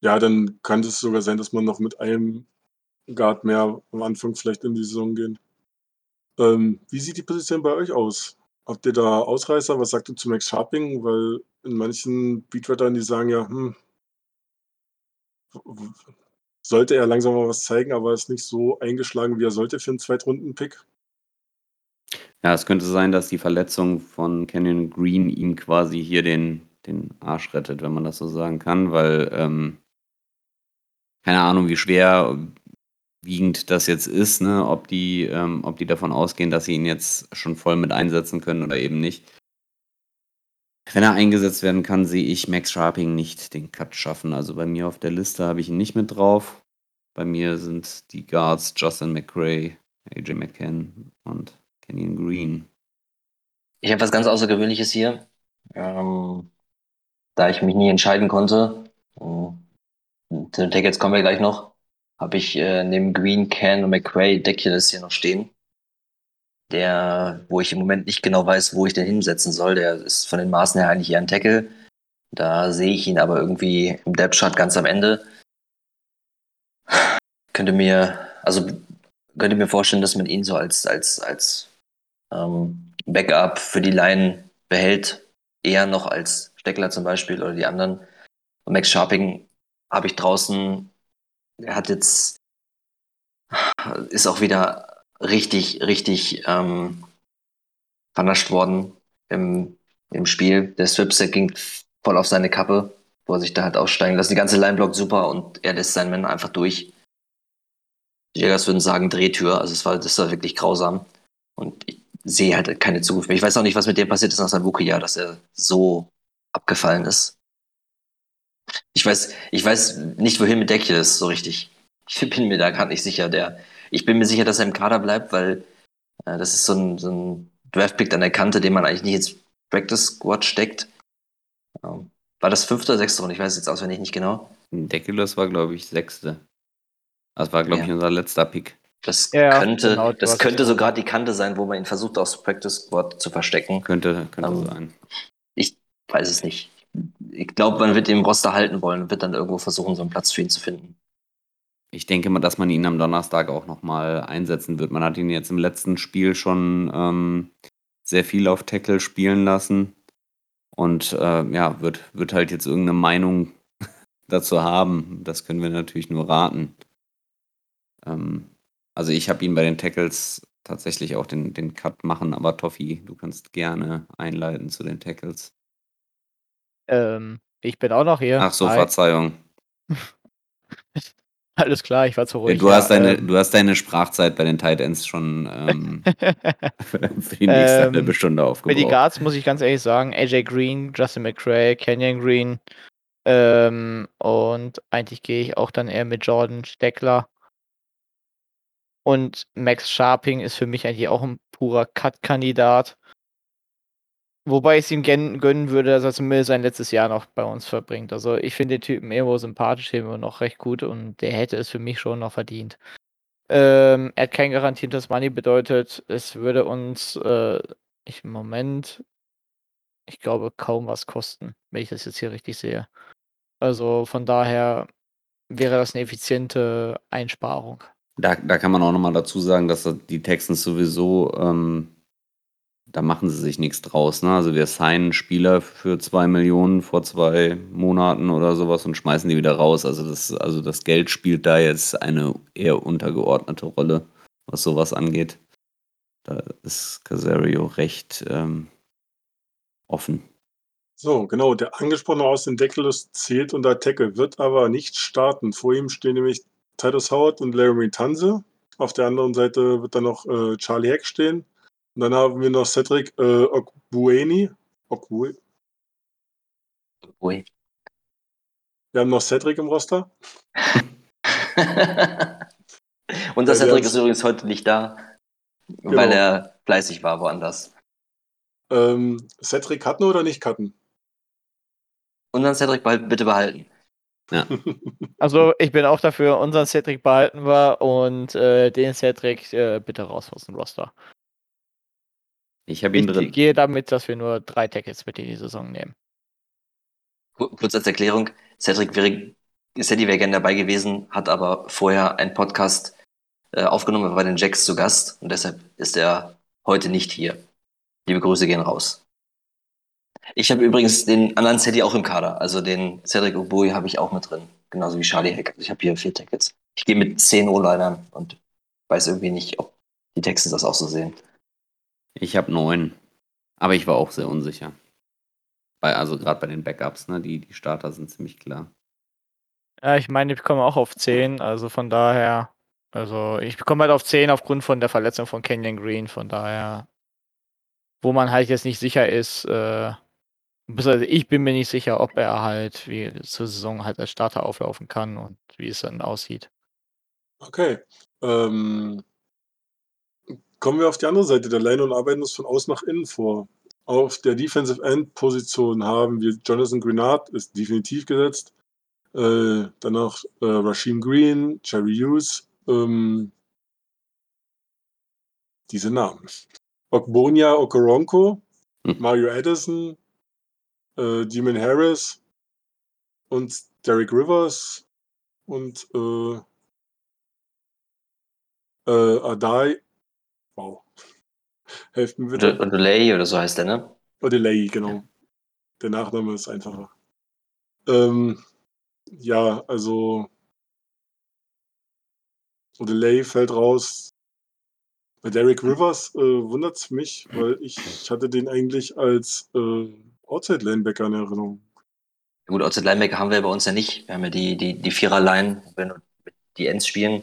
[SPEAKER 3] Ja, dann kann es sogar sein, dass man noch mit einem Guard mehr am Anfang vielleicht in die Saison gehen. Ähm, wie sieht die Position bei euch aus? Habt ihr da Ausreißer? Was sagt ihr zu Max Sharping? Weil in manchen Beatwritern, die sagen ja, hm, sollte er langsam mal was zeigen, aber ist nicht so eingeschlagen, wie er sollte für einen Zweitrunden-Pick.
[SPEAKER 4] Ja, es könnte sein, dass die Verletzung von Canyon Green ihm quasi hier den, den Arsch rettet, wenn man das so sagen kann, weil ähm, keine Ahnung, wie schwer wiegend das jetzt ist, ne? ob, die, ähm, ob die davon ausgehen, dass sie ihn jetzt schon voll mit einsetzen können oder eben nicht. Wenn er eingesetzt werden kann, sehe ich Max Sharping nicht den Cut schaffen. Also bei mir auf der Liste habe ich ihn nicht mit drauf. Bei mir sind die Guards Justin McRae, AJ McCann und Kenyon Green.
[SPEAKER 6] Ich habe was ganz Außergewöhnliches hier. Ähm, da ich mich nie entscheiden konnte, zu den Tickets kommen wir gleich noch, habe ich äh, neben Green, Can und McQuay Deculus hier noch stehen. Der, wo ich im Moment nicht genau weiß, wo ich den hinsetzen soll. Der ist von den Maßen her eigentlich eher ein Tackle. Da sehe ich ihn aber irgendwie im Depth-Chart ganz am Ende. Könnte mir, also könnte mir vorstellen, dass man ihn so als, als, als ähm, Backup für die Line behält. Eher noch als Steckler zum Beispiel oder die anderen. Und Max Sharping habe ich draußen er hat jetzt, ist auch wieder richtig, richtig ähm, vernascht worden im, im Spiel. Der Stripsack ging voll auf seine Kappe, wo er sich da hat aussteigen lassen. Die ganze Line blockt super und er lässt seinen Männer einfach durch. Die Jägers würden sagen Drehtür, also es war, das war wirklich grausam. Und ich sehe halt keine Zukunft mehr. Ich weiß auch nicht, was mit dem passiert ist nach seinem Rookie-Jahr, dass er so abgefallen ist. Ich weiß, ich weiß nicht, wohin mit Deckje ist, so richtig. Ich bin mir da gerade nicht sicher. Der, ich bin mir sicher, dass er im Kader bleibt, weil äh, das ist so ein, so ein Draftpick an der Kante, den man eigentlich nicht ins Practice Squad steckt. Ähm, war das fünfte oder sechste Runde? Ich weiß jetzt auswendig nicht genau.
[SPEAKER 4] Deculus war, glaube ich, sechste. Das war, glaube ja. ich, unser letzter Pick.
[SPEAKER 6] Das
[SPEAKER 5] Ja,
[SPEAKER 6] könnte,
[SPEAKER 5] genau,
[SPEAKER 6] das könnte
[SPEAKER 5] es
[SPEAKER 6] so gerade die Kante sein, wo man ihn versucht, aus Practice Squad zu verstecken.
[SPEAKER 4] Könnte, könnte
[SPEAKER 6] Ähm,
[SPEAKER 4] sein.
[SPEAKER 6] Ich weiß es nicht. Ich glaube, man wird ihn im Roster halten wollen und wird dann irgendwo versuchen, so einen Platz für ihn zu finden.
[SPEAKER 4] Ich denke mal, dass man ihn am Donnerstag auch nochmal einsetzen wird. Man hat ihn jetzt im letzten Spiel schon ähm, sehr viel auf Tackle spielen lassen. Und äh, ja, wird, wird halt jetzt irgendeine Meinung dazu haben. Das können wir natürlich nur raten. Ähm, also ich habe ihn bei den Tackles tatsächlich auch den, den Cut machen, aber Toffi, du kannst gerne einleiten zu den Tackles.
[SPEAKER 5] Ähm, ich bin auch noch hier.
[SPEAKER 4] Ach so,
[SPEAKER 5] Hi.
[SPEAKER 4] Verzeihung.
[SPEAKER 5] Alles klar, ich war zu ruhig.
[SPEAKER 4] du, hast
[SPEAKER 5] ja,
[SPEAKER 4] deine,
[SPEAKER 5] ähm,
[SPEAKER 4] du hast deine Sprachzeit bei den Tight Ends schon ähm, für die nächste
[SPEAKER 5] Ähm,
[SPEAKER 4] halbe Stunde
[SPEAKER 5] Für die. Guards muss ich ganz ehrlich sagen, AJ Green, Justin McRae, Kenyon Green ähm, und eigentlich gehe ich auch dann eher mit Jordan Steckler. Und Max Sharping ist für mich eigentlich auch ein purer Cut-Kandidat. Wobei ich es ihm gön- gönnen würde, dass er zumindest sein letztes Jahr noch bei uns verbringt. Also ich finde den Typen irgendwo sympathisch, irgendwo noch recht gut und der hätte es für mich schon noch verdient. Ähm, er hat kein garantiertes Money, bedeutet, es würde uns äh, ich, im Moment, ich glaube, kaum was kosten, wenn ich das jetzt hier richtig sehe. Also von daher wäre das eine effiziente Einsparung.
[SPEAKER 4] Da, da kann man auch nochmal dazu sagen, dass die Texans sowieso, ähm, da machen sie sich nichts draus. Ne? Also wir signen Spieler für zwei Millionen vor zwei Monaten oder sowas und schmeißen die wieder raus. Also das, also das Geld spielt da jetzt eine eher untergeordnete Rolle, was sowas angeht. Da ist Casario recht ähm, offen.
[SPEAKER 3] So, genau, der angesprochene Austin Deckelus zählt unter Tackle, wird aber nicht starten. Vor ihm stehen nämlich Titus Howard und Laramie Tanze. Auf der anderen Seite wird dann noch äh, Charlie Heck stehen. Und dann haben wir noch Cedric äh, Okbueni. Okbue. Wir haben noch Cedric im Roster.
[SPEAKER 6] Und der
[SPEAKER 3] Ja,
[SPEAKER 6] Cedric ist übrigens heute nicht da, weil
[SPEAKER 3] Genau.
[SPEAKER 6] er fleißig war woanders.
[SPEAKER 3] Ähm, Cedric cutten oder nicht cutten?
[SPEAKER 6] Und dann Cedric behal- bitte behalten.
[SPEAKER 5] Also ich bin auch dafür, unseren Cedric behalten wir und äh, den Cedric äh, bitte raus aus dem Roster.
[SPEAKER 4] Ich habe ihn
[SPEAKER 5] Ich
[SPEAKER 4] drin.
[SPEAKER 5] gehe damit, dass wir nur drei Tackles mit in die Saison nehmen.
[SPEAKER 6] Kur- Kurz als Erklärung, Cedric wäre, Cedric wäre gerne dabei gewesen, hat aber vorher einen Podcast äh, aufgenommen, er war bei den Jacks zu Gast und deshalb ist er heute nicht hier. Liebe Grüße gehen raus. Ich habe übrigens den anderen Cedric auch im Kader, also den Cedric Obui habe ich auch mit drin, genauso wie Charlie Heck. Also ich habe hier vier Tackles. Ich gehe mit zehn O-Linern und weiß irgendwie nicht, ob die Texte das auch so sehen.
[SPEAKER 4] Ich habe neun. Aber ich war auch sehr unsicher. Bei, also gerade bei den Backups, ne? Die, die Starter sind ziemlich klar.
[SPEAKER 5] Ja, ich meine, ich komme auch auf 10, also von daher, also ich komme halt auf 10 aufgrund von der Verletzung von Kenyon Green, von daher, wo man halt jetzt nicht sicher ist, äh, beziehungsweise ich bin mir nicht sicher, ob er halt wie zur Saison halt als Starter auflaufen kann und wie es dann aussieht.
[SPEAKER 3] Okay. Ähm, kommen wir auf die andere Seite der Line und arbeiten uns von außen nach innen vor. Auf der Defensive End Position haben wir Jonathan Grenard, ist definitiv gesetzt. Äh, dann noch äh, Rasheem Green, Jerry Hughes, ähm, diese Namen. Okbonia Okoronko,
[SPEAKER 4] Hm.
[SPEAKER 3] Mario Addison, äh, Demon Harris und Derek Rivers und äh, äh, Adai. Wow. Helft mir bitte.
[SPEAKER 6] Und Delay oder so heißt der, ne?
[SPEAKER 3] Odelay, genau. Der Nachname ist einfacher. Ähm, ja, also Odelay fällt raus. Bei Derek Rivers äh, wundert es mich, weil ich, ich hatte den eigentlich als äh, Outside-Linebacker in Erinnerung.
[SPEAKER 6] Gut, Outside Linebacker haben wir bei uns ja nicht. Wir haben ja die, die, die Vierer-Line, wenn wir die Ends spielen.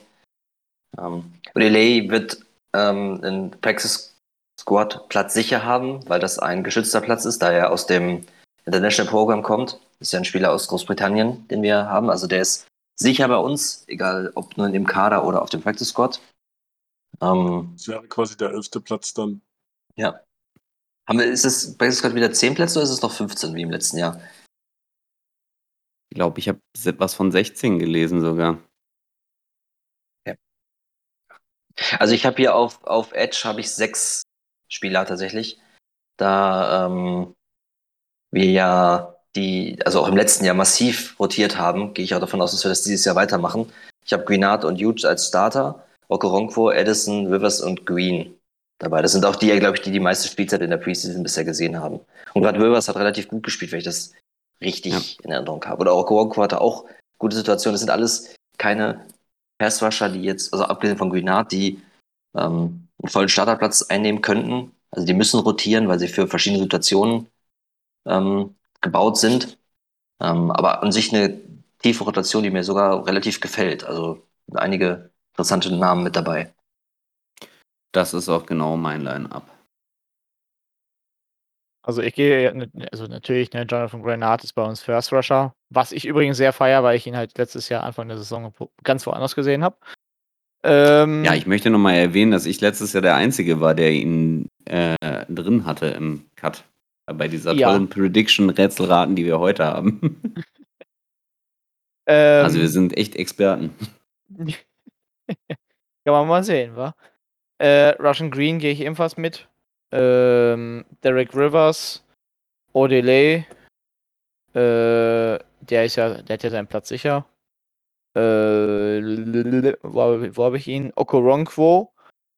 [SPEAKER 6] Ähm, LA wird ähm, in Praxis Squad Platz sicher haben, weil das ein geschützter Platz ist, da er aus dem International Program kommt. Das ist ja ein Spieler aus Großbritannien, den wir haben. Also der ist sicher bei uns, egal ob nur im Kader oder auf dem Practice Squad. Ähm,
[SPEAKER 3] Das wäre quasi der elfte Platz dann.
[SPEAKER 6] ja. Haben wir, ist es Practice Squad wieder 10 Plätze oder ist es noch 15 wie im letzten Jahr?
[SPEAKER 4] Ich glaube, ich habe was von 16 gelesen sogar.
[SPEAKER 6] Also ich habe hier auf, auf Edge habe ich sechs Spieler tatsächlich. Da ähm, wir ja die, also auch im letzten Jahr massiv rotiert haben, gehe ich auch davon aus, dass wir das dieses Jahr weitermachen. Ich habe Greenard und Huge als Starter, Okoronkwo, Edison, Rivers und Green dabei. Das sind auch die, glaube ich, die die meiste Spielzeit in der Preseason bisher gesehen haben. Und gerade Rivers hat relativ gut gespielt, wenn ich das richtig ja. in Erinnerung habe. Oder Okoronkwo hatte auch gute Situationen. Das sind alles keine Passrusher, die jetzt, also abgesehen von Greenard, die ähm, einen vollen Starterplatz einnehmen könnten. Also die müssen rotieren, weil sie für verschiedene Situationen ähm, gebaut sind. Ähm, aber an sich eine tiefe Rotation, die mir sogar relativ gefällt. Also einige interessante Namen mit dabei.
[SPEAKER 4] Das ist auch genau mein Line-Up.
[SPEAKER 5] Also ich gehe, also natürlich, ne, Jonathan Granat ist bei uns First Rusher, was ich übrigens sehr feier, weil ich ihn halt letztes Jahr Anfang der Saison ganz woanders gesehen habe.
[SPEAKER 4] Ähm, ja, ich möchte nochmal erwähnen, dass ich letztes Jahr der Einzige war, der ihn äh, drin hatte im Cut. Bei dieser ja. tollen Prediction-Rätselraten, die wir heute haben. ähm, also wir sind echt Experten.
[SPEAKER 5] Kann man mal sehen, wa? Äh, Russian Green gehe ich ebenfalls mit. Ähm, Derek Rivers, Odelay, äh, der ist ja, der hat ja seinen Platz sicher. Äh, wo, wo habe ich ihn? Okoronkwo.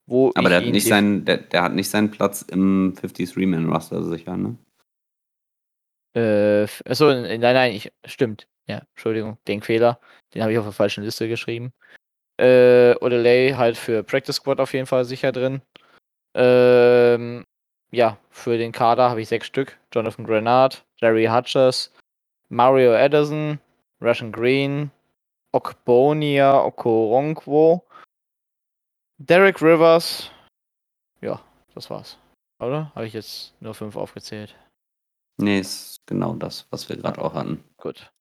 [SPEAKER 4] Wo Aber der hat, nicht seinen, der, der, hat nicht seinen Platz im 53-Man-Roster sicher, ne?
[SPEAKER 5] Äh, achso, nein, nein, ich, stimmt. Ja, Entschuldigung, Denkfehler. Den habe ich auf der falschen Liste geschrieben. Äh, Odelay halt für Practice Squad auf jeden Fall sicher drin. Ähm, ja, für den Kader habe ich sechs Stück. Jonathan Grenard, Jerry Hutchers, Mario Edison, Russian Green, Okbonia Okoronkwo, Derek Rivers. Ja, das war's. Oder? Habe ich jetzt nur fünf aufgezählt?
[SPEAKER 4] Nee, ist genau das, was wir gerade auch hatten.
[SPEAKER 5] Gut.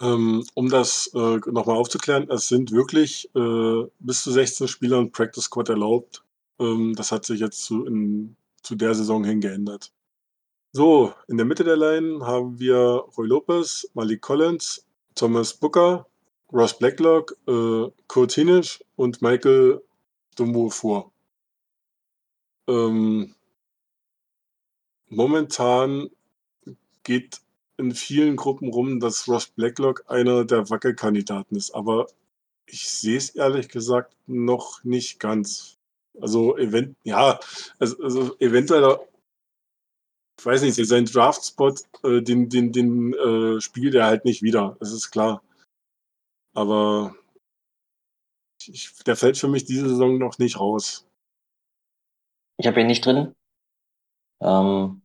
[SPEAKER 3] Ähm, um das äh, nochmal aufzuklären, es sind wirklich äh, bis zu 16 Spieler und Practice Squad erlaubt. Ähm, das hat sich jetzt zu, in, zu der Saison hin geändert. So, in der Mitte der Line haben wir Roy Lopez, Malik Collins, Thomas Booker, Ross Blacklock, äh, Kurt Hinisch und Michael Dumbo vor. Ähm, momentan geht in vielen Gruppen rum, dass Ross Blacklock einer der Wackelkandidaten ist, aber ich sehe es ehrlich gesagt noch nicht ganz. Also, event ja, also, also eventuell, ich weiß nicht, sein Draft-Spot, äh, den, den, den äh, spielt er halt nicht wieder, das ist klar. Aber ich, der fällt für mich diese Saison noch nicht raus.
[SPEAKER 6] Ich habe ihn nicht drin. Ähm,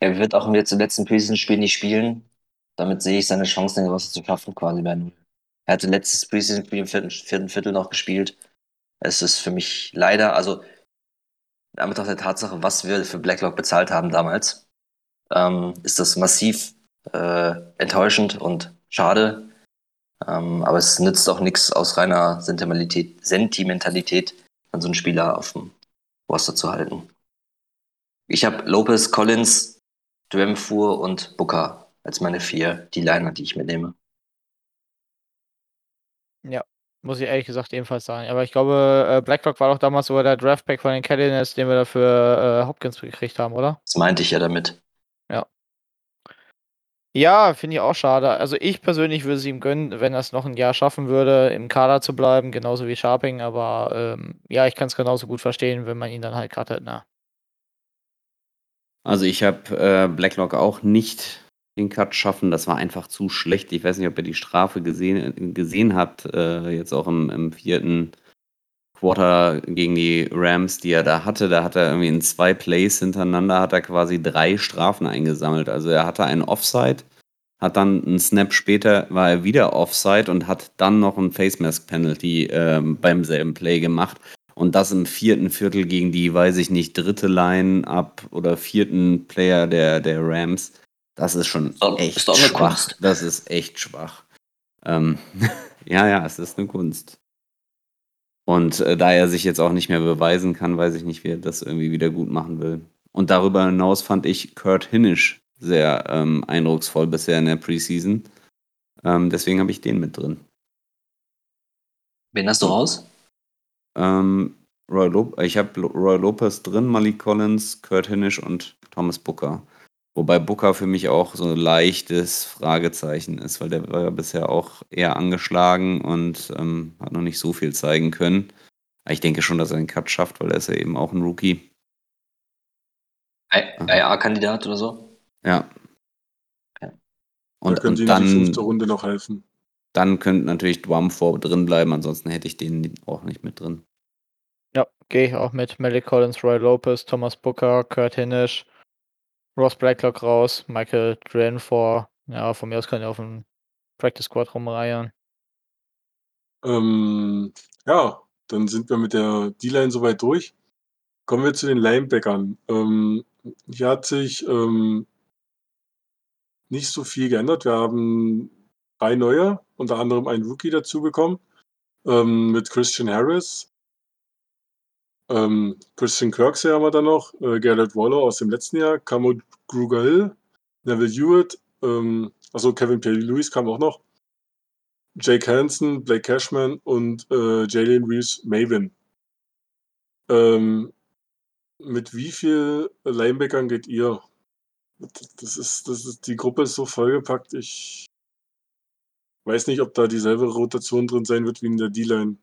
[SPEAKER 6] er wird auch im letzten Preseason-Spiel nicht spielen. Damit sehe ich seine Chancen, was zu schaffen, quasi bei Null. Er hatte letztes Preseason-Spiel im vierten, vierten Viertel noch gespielt. Es ist für mich leider, also in Anbetracht der Tatsache, was wir für Blacklock bezahlt haben damals, ähm, ist das massiv äh, enttäuschend und schade. Ähm, aber es nützt auch nichts aus reiner Sentimentalität, Sentimentalität an so einen Spieler auf dem Roster zu halten. Ich habe Lopez, Collins, Dwemfur und Booker als meine vier, die Liner, die ich mitnehme.
[SPEAKER 5] Ja, muss ich ehrlich gesagt ebenfalls sagen. Aber ich glaube, äh, Blackrock war doch damals sogar der Draftback von den Cardinals, den wir dafür äh, Hopkins gekriegt haben, oder?
[SPEAKER 6] Das meinte ich ja damit.
[SPEAKER 5] Ja. Ja, finde ich auch schade. Also ich persönlich würde es ihm gönnen, wenn er es noch ein Jahr schaffen würde, im Kader zu bleiben, genauso wie Sharping. Aber ähm, ja, ich kann es genauso gut verstehen, wenn man ihn dann halt cuttet. Na.
[SPEAKER 4] Also ich habe äh, Blacklock auch nicht den Cut schaffen. Das war einfach zu schlecht. Ich weiß nicht, ob ihr die Strafe gesehen, gesehen habt, äh, jetzt auch im, im, vierten Quarter gegen die Rams, die er da hatte. Da hat er irgendwie in zwei Plays hintereinander hat er quasi drei Strafen eingesammelt. Also er hatte einen Offside, hat dann einen Snap später war er wieder Offside und hat dann noch ein Face Mask Penalty äh, beim selben Play gemacht. Und das im vierten Viertel gegen die, weiß ich nicht, dritte Line-Up oder vierten Player der, der Rams. Das ist schon echt ist schwach. Kunst. Das ist echt schwach. Ähm, ja, ja, es ist eine Kunst. Und äh, da er sich jetzt auch nicht mehr beweisen kann, weiß ich nicht, wie er das irgendwie wieder gut machen will. Und darüber hinaus fand ich Kurt Hinnisch sehr ähm, eindrucksvoll bisher in der Preseason. Ähm, deswegen habe ich den mit drin.
[SPEAKER 6] Wen hast du raus?
[SPEAKER 4] ähm, Roy Lop ich habe Roy Lopez drin, Malik Collins, Kurt Hinnish und Thomas Booker. Wobei Booker für mich auch so ein leichtes Fragezeichen ist, weil der war ja bisher auch eher angeschlagen und ähm, hat noch nicht so viel zeigen können. Aber ich denke schon, dass er den Cut schafft, weil er ist ja eben auch ein Rookie.
[SPEAKER 6] IA-Kandidat oder so?
[SPEAKER 4] Ja. Und,
[SPEAKER 3] da könnte
[SPEAKER 4] und
[SPEAKER 3] Ihnen die
[SPEAKER 4] dann,
[SPEAKER 3] fünfte Runde noch helfen.
[SPEAKER 4] dann könnte natürlich Dwumfor drin bleiben, ansonsten hätte ich den auch nicht mit drin.
[SPEAKER 5] Ja, gehe ich auch mit. Malik Collins, Roy Lopez, Thomas Booker, Kurt Hinnish, Ross Blacklock raus, Michael Drenfor. Ja, von mir aus kann er auf dem Practice Squad rumreihen.
[SPEAKER 3] Ähm, ja, dann sind wir mit der D-Line soweit durch. Kommen wir zu den Linebackern. Ähm, hier hat sich ähm, nicht so viel geändert. Wir haben drei neue, unter anderem einen Rookie dazubekommen ähm, mit Christian Harris. Ähm, Christian Kirksey haben wir dann noch, äh, Garrett Waller aus dem letzten Jahr, Camo Gruger Hill, Neville Hewitt, ähm, also Kevin P. Lewis kam auch noch, Jake Hansen, Blake Cashman und äh, Jalen Reeves Maven. Ähm, mit wie viel Linebackern geht ihr? Das ist, das ist, die Gruppe ist so vollgepackt, ich weiß nicht, ob da dieselbe Rotation drin sein wird wie in der D-Line.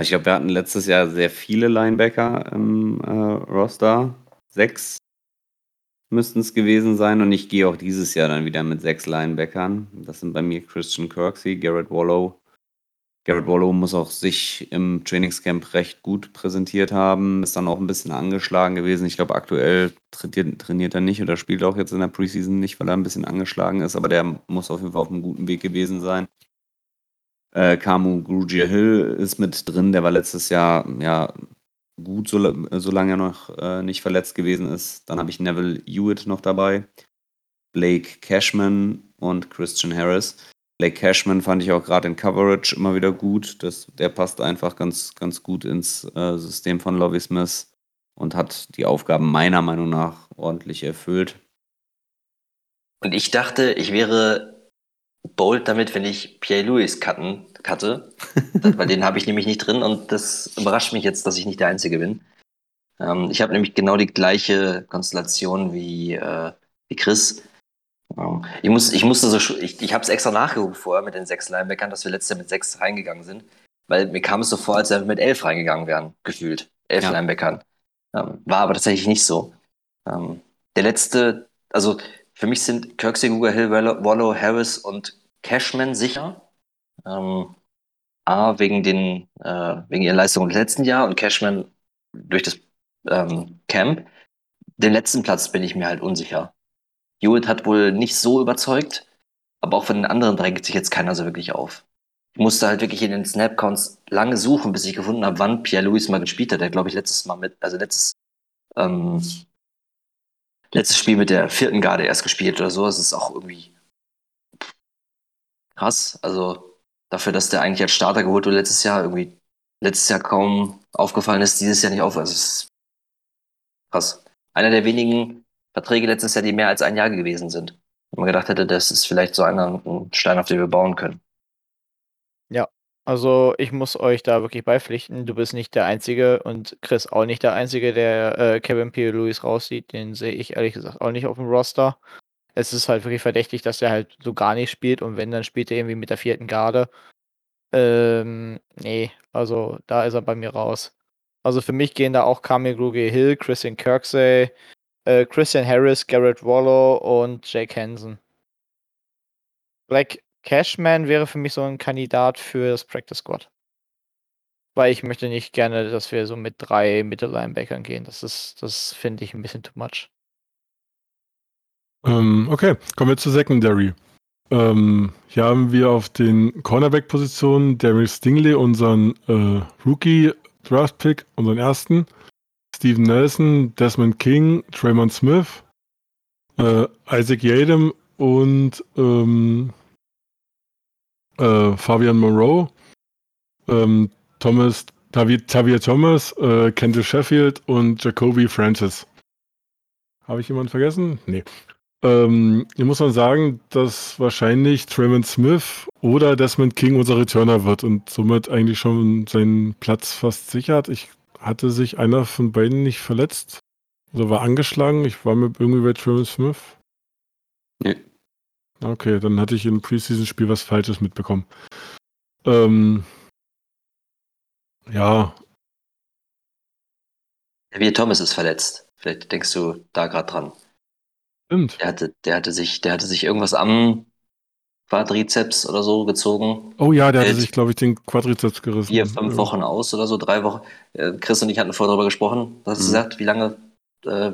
[SPEAKER 4] Ich glaube, wir hatten letztes Jahr sehr viele Linebacker im äh, Roster. Sechs müssten es gewesen sein und ich gehe auch dieses Jahr dann wieder mit sechs Linebackern. Das sind bei mir Christian Kirksey, Garrett Wallow. Garrett Wallow muss auch sich im Trainingscamp recht gut präsentiert haben, ist dann auch ein bisschen angeschlagen gewesen. Ich glaube, aktuell trainiert, trainiert er nicht oder spielt auch jetzt in der Preseason nicht, weil er ein bisschen angeschlagen ist, aber der muss auf jeden Fall auf einem guten Weg gewesen sein. Äh, Kamu Grugier Hill ist mit drin, der war letztes Jahr ja gut, so, solange er noch äh, nicht verletzt gewesen ist. Dann habe ich Neville Hewitt noch dabei, Blake Cashman und Christian Harris. Blake Cashman fand ich auch gerade in Coverage immer wieder gut. Das, der passt einfach ganz, ganz gut ins äh, System von Lovie Smith und hat die Aufgaben meiner Meinung nach ordentlich erfüllt.
[SPEAKER 6] Und ich dachte, ich wäre bold damit, wenn ich Pierre Louis cutten, cutte, weil den habe ich nämlich nicht drin und das überrascht mich jetzt, dass ich nicht der Einzige bin. Ähm, ich habe nämlich genau die gleiche Konstellation wie, äh, wie Chris. Ähm, ich, muss, ich musste so, ich, ich habe es extra nachgeguckt vorher mit den sechs Linebackern, dass wir letztes Jahr mit sechs reingegangen sind, weil mir kam es so vor, als wenn wir mit elf reingegangen wären, gefühlt. Elf
[SPEAKER 4] Ja.
[SPEAKER 6] Linebackern. Ähm, war aber tatsächlich nicht so. Ähm, der letzte, also für mich sind Kirksey, Guga Hill, Wallow, Harris und Cashman sicher. Ähm, A, wegen, den, äh, wegen ihren Leistungen im letzten Jahr und Cashman durch das ähm, Camp. Den letzten Platz bin ich mir halt unsicher. Hewitt hat wohl nicht so überzeugt, aber auch von den anderen drängt sich jetzt keiner so wirklich auf. Ich musste halt wirklich in den Snapcounts lange suchen, bis ich gefunden habe, wann Pierre Louis mal gespielt hat. Der glaube ich letztes Mal mit, also letztes, ähm, letztes Spiel mit der vierten Garde erst gespielt oder so. Das ist auch irgendwie krass. Also dafür, dass der eigentlich als Starter geholt wurde letztes Jahr, irgendwie letztes Jahr kaum aufgefallen ist, dieses Jahr nicht auf. Also ist krass. Einer der wenigen Verträge letztes Jahr, die mehr als ein Jahr gewesen sind. Wenn man gedacht hätte, das ist vielleicht so einer, ein Stein, auf den wir bauen können.
[SPEAKER 5] Also ich muss euch da wirklich beipflichten. Du bist nicht der Einzige und Chris auch nicht der Einzige, der äh, Kevin P. Lewis raussieht. Den sehe ich ehrlich gesagt auch nicht auf dem Roster. Es ist halt wirklich verdächtig, dass er halt so gar nicht spielt und wenn, dann spielt er irgendwie mit der vierten Garde. Ähm, nee, also da ist er bei mir raus. Also für mich gehen da auch Kamil Gruge Hill, Christian Kirksey, äh, Christian Harris, Garrett Wallow und Jake Hansen. Black Cashman wäre für mich so ein Kandidat für das Practice Squad. Weil ich möchte nicht gerne, dass wir so mit drei Mittellinebackern gehen. Das ist, das finde ich ein bisschen too much.
[SPEAKER 7] Ähm, okay, kommen wir zur Secondary. Ähm, hier haben wir auf den Cornerback-Positionen Darius Stingley, unseren äh, Rookie-Draft-Pick, unseren ersten. Steven Nelson, Desmond King, Draymond Smith, äh, Isaac Yadam und ähm, äh, Fabian Moreau, ähm, Thomas, Tavi- Tavia Thomas, äh, Kendall Sheffield und Jacoby Francis. Habe ich jemanden vergessen? Nee. Ähm, hier muss man sagen, dass wahrscheinlich Tremont Smith oder Desmond King unser Returner wird und somit eigentlich schon seinen Platz fast sichert. Ich hatte sich einer von beiden nicht verletzt oder war angeschlagen. Ich war mir irgendwie bei Tremont Smith.
[SPEAKER 4] Nee.
[SPEAKER 7] Okay, dann hatte ich im Preseason-Spiel was Falsches mitbekommen. Ähm, ja,
[SPEAKER 6] Wie Thomas ist verletzt. Vielleicht denkst du da gerade dran.
[SPEAKER 7] Stimmt.
[SPEAKER 6] Der hatte, der hatte sich, der hatte sich irgendwas am Quadrizeps oder so gezogen.
[SPEAKER 7] Oh ja, der hatte sich, glaube ich, den Quadrizeps gerissen.
[SPEAKER 6] Vier, fünf
[SPEAKER 7] Ja.
[SPEAKER 6] Wochen aus oder so, drei Wochen. Äh, Chris und ich hatten vorher darüber gesprochen. Was hast du
[SPEAKER 4] Mhm.
[SPEAKER 6] gesagt? Wie lange äh,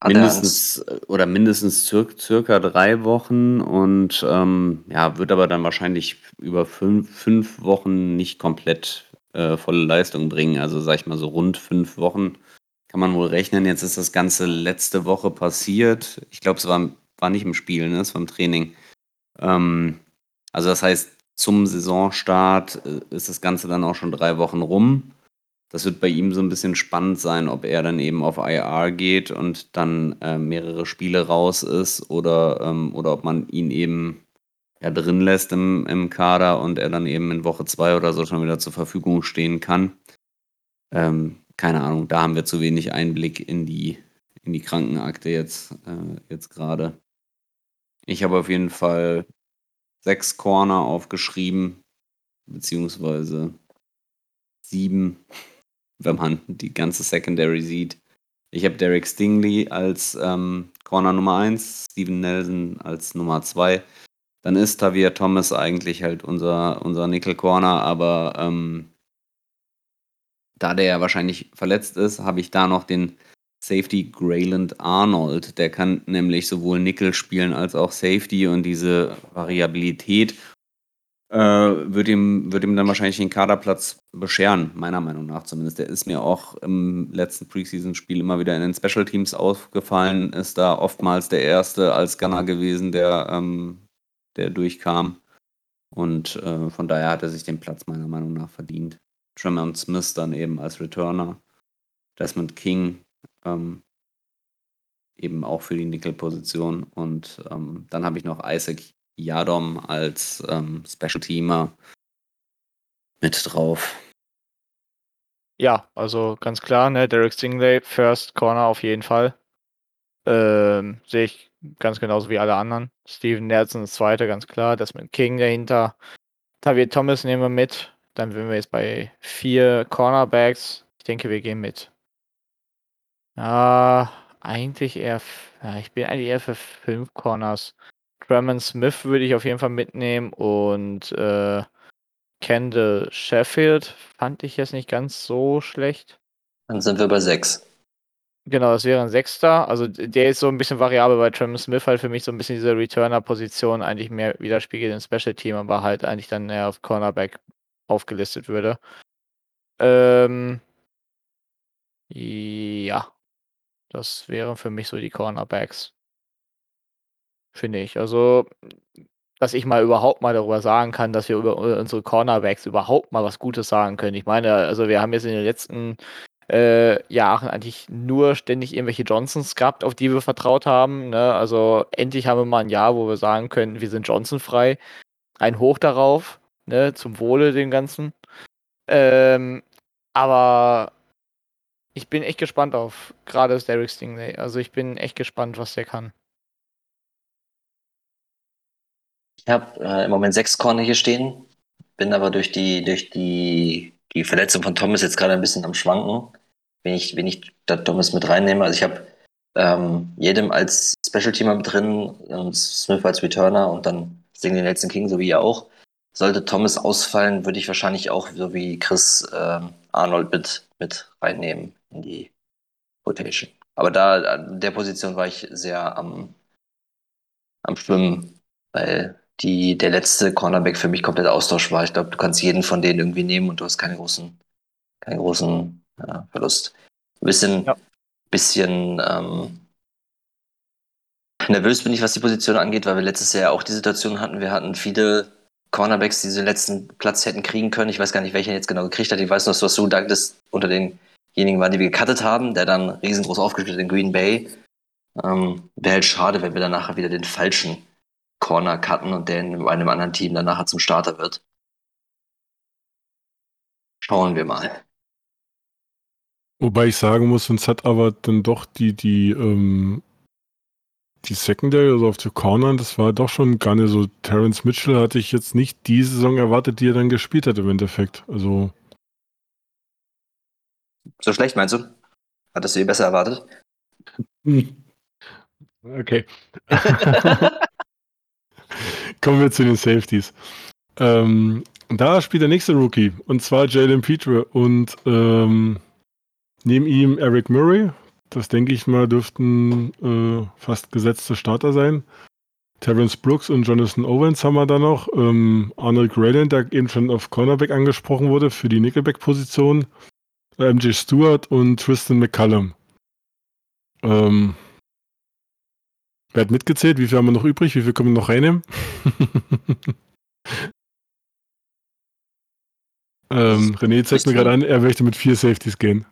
[SPEAKER 6] hat
[SPEAKER 4] Mindestens oder mindestens cir circa drei Wochen und ähm, ja, wird aber dann wahrscheinlich über fünf, fünf Wochen nicht komplett äh, volle Leistung bringen. Also sag ich mal so rund fünf Wochen kann man wohl rechnen. Jetzt ist das Ganze letzte Woche passiert. Ich glaube, es war, war nicht im Spiel, ne? es war im Training. Ähm, also das heißt, zum Saisonstart äh, ist das Ganze dann auch schon drei Wochen rum. Das wird bei ihm so ein bisschen spannend sein, ob er dann eben auf IR geht und dann äh, mehrere Spiele raus ist oder, ähm, oder ob man ihn eben ja, drin lässt im, im Kader und er dann eben in Woche zwei oder so schon wieder zur Verfügung stehen kann. Ähm, keine Ahnung, da haben wir zu wenig Einblick in die, in die Krankenakte jetzt, äh, jetzt gerade. Ich habe auf jeden Fall sechs Corner aufgeschrieben, beziehungsweise sieben, wenn man die ganze Secondary sieht. Ich habe Derek Stingley als ähm, Corner Nummer 1, Steven Nelson als Nummer 2. Dann ist Tavier Thomas eigentlich halt unser, unser Nickel Corner, aber ähm, da der ja wahrscheinlich verletzt ist, habe ich da noch den Safety Grayland Arnold. Der kann nämlich sowohl Nickel spielen als auch Safety und diese Variabilität äh, wird, ihm, wird ihm dann wahrscheinlich den Kaderplatz bescheren, meiner Meinung nach zumindest. Der ist mir auch im letzten Preseason-Spiel immer wieder in den Special Teams aufgefallen, ist da oftmals der Erste als Gunner gewesen, der, ähm, der durchkam. Und äh, von daher hat er sich den Platz meiner Meinung nach verdient. Tremont Smith dann eben als Returner. Desmond King ähm, eben auch für die Nickel-Position. Und ähm, dann habe ich noch Isaac Yadom als ähm, Special Teamer mit drauf.
[SPEAKER 5] Ja, also ganz klar, ne, Derek Stingley, First Corner auf jeden Fall. Ähm, sehe ich ganz genauso wie alle anderen. Steven Nelson ist zweite, ganz klar. Desmond King dahinter. Tavier Thomas nehmen wir mit. Dann sind wir jetzt bei vier Cornerbacks. Ich denke, wir gehen mit. Ja, eigentlich eher. Ja, ich bin eigentlich eher für fünf Corners. Tremont Smith würde ich auf jeden Fall mitnehmen und äh, Kendall Sheffield fand ich jetzt nicht ganz so schlecht.
[SPEAKER 6] Dann sind wir bei sechs.
[SPEAKER 5] Genau, das wäre ein Sechster. Also der ist so ein bisschen variabel, weil Tremont Smith halt für mich so ein bisschen diese Returner-Position eigentlich mehr widerspiegelt im Special Team, aber halt eigentlich dann eher auf Cornerback aufgelistet würde. Ähm, ja, das wären für mich so die Cornerbacks. Finde ich. Also, dass ich mal überhaupt mal darüber sagen kann, dass wir über unsere Cornerbacks überhaupt mal was Gutes sagen können. Ich meine, also wir haben jetzt in den letzten äh, Jahren eigentlich nur ständig irgendwelche Johnsons gehabt, auf die wir vertraut haben. Ne? Also endlich haben wir mal ein Jahr, wo wir sagen können, wir sind Johnson frei. Ein Hoch darauf, ne? zum Wohle dem Ganzen. Ähm, aber ich bin echt gespannt auf gerade das Derek Stingley. Also ich bin echt gespannt, was der kann.
[SPEAKER 6] Ich habe äh, im Moment sechs Corner hier stehen, bin aber durch die, durch die, die Verletzung von Thomas jetzt gerade ein bisschen am Schwanken, wenn ich, wenn ich da Thomas mit reinnehme. Also ich habe ähm, jedem als Special Teamer mit drin und Smith als Returner und dann Stingley Nelson King, so wie ihr auch. Sollte Thomas ausfallen, würde ich wahrscheinlich auch, so wie Chris, ähm, Arnold mit, mit reinnehmen in die Rotation. Aber da, an der Position war ich sehr am, am Schwimmen, weil die, der letzte Cornerback für mich komplett Austausch war. Ich glaube, du kannst jeden von denen irgendwie nehmen und du hast keine großen, keinen großen ja, Verlust. Ein bisschen,
[SPEAKER 5] Ja.
[SPEAKER 6] bisschen ähm, nervös bin ich, was die Position angeht, weil wir letztes Jahr auch die Situation hatten. Wir hatten viele Cornerbacks, die den letzten Platz hätten kriegen können. Ich weiß gar nicht, welcher jetzt genau gekriegt hat. Ich weiß noch, was du dachtest, unter denjenigen waren, die wir gecuttet haben, der dann riesengroß aufgespielt hat in Green Bay. Ähm, Wäre halt schade, wenn wir dann nachher wieder den falschen Corner cutten und der in einem anderen Team dann nachher zum Starter wird. Schauen wir mal.
[SPEAKER 3] Wobei ich sagen muss, uns hat aber dann doch die, die, ähm, die Secondary, also auf der Corner, das war doch schon gar nicht so. Terence Mitchell hatte ich jetzt nicht die Saison erwartet, die er dann gespielt hat im Endeffekt. Also.
[SPEAKER 6] So schlecht meinst du? Hattest du ihn besser erwartet?
[SPEAKER 3] Okay. Kommen wir zu den Safeties. Ähm, da spielt der nächste Rookie, und zwar Jalen Petre. Und ähm, neben ihm Eric Murray. Das denke ich mal, dürften äh, fast gesetzte Starter sein. Terence Brooks und Jonathan Owens haben wir da noch. Ähm, Arnold Grayland, der eben schon auf Cornerback angesprochen wurde, für die Nickelback-Position. MJ Stewart und Tristan McCallum. Ähm, wer hat mitgezählt? Wie viel haben wir noch übrig? Wie viel können wir noch reinnehmen? ähm, René zeigt mir gerade an, er möchte mit vier Safeties gehen.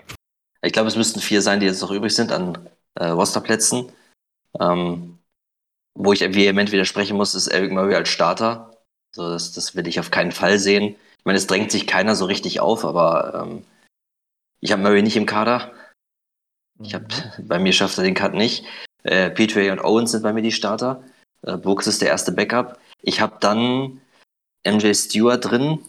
[SPEAKER 6] Ich glaube, es müssten vier sein, die jetzt noch übrig sind an äh, Rosterplätzen. Ähm, wo ich vehement widersprechen muss, ist Eric Murray als Starter. So, das, das will ich auf keinen Fall sehen. Ich meine, es drängt sich keiner so richtig auf, aber ähm, ich habe Murray nicht im Kader. Ich hab, bei mir schafft er den Cut nicht. Äh, Petrie und Owens sind bei mir die Starter. Äh, Brooks ist der erste Backup. Ich habe dann MJ Stewart drin.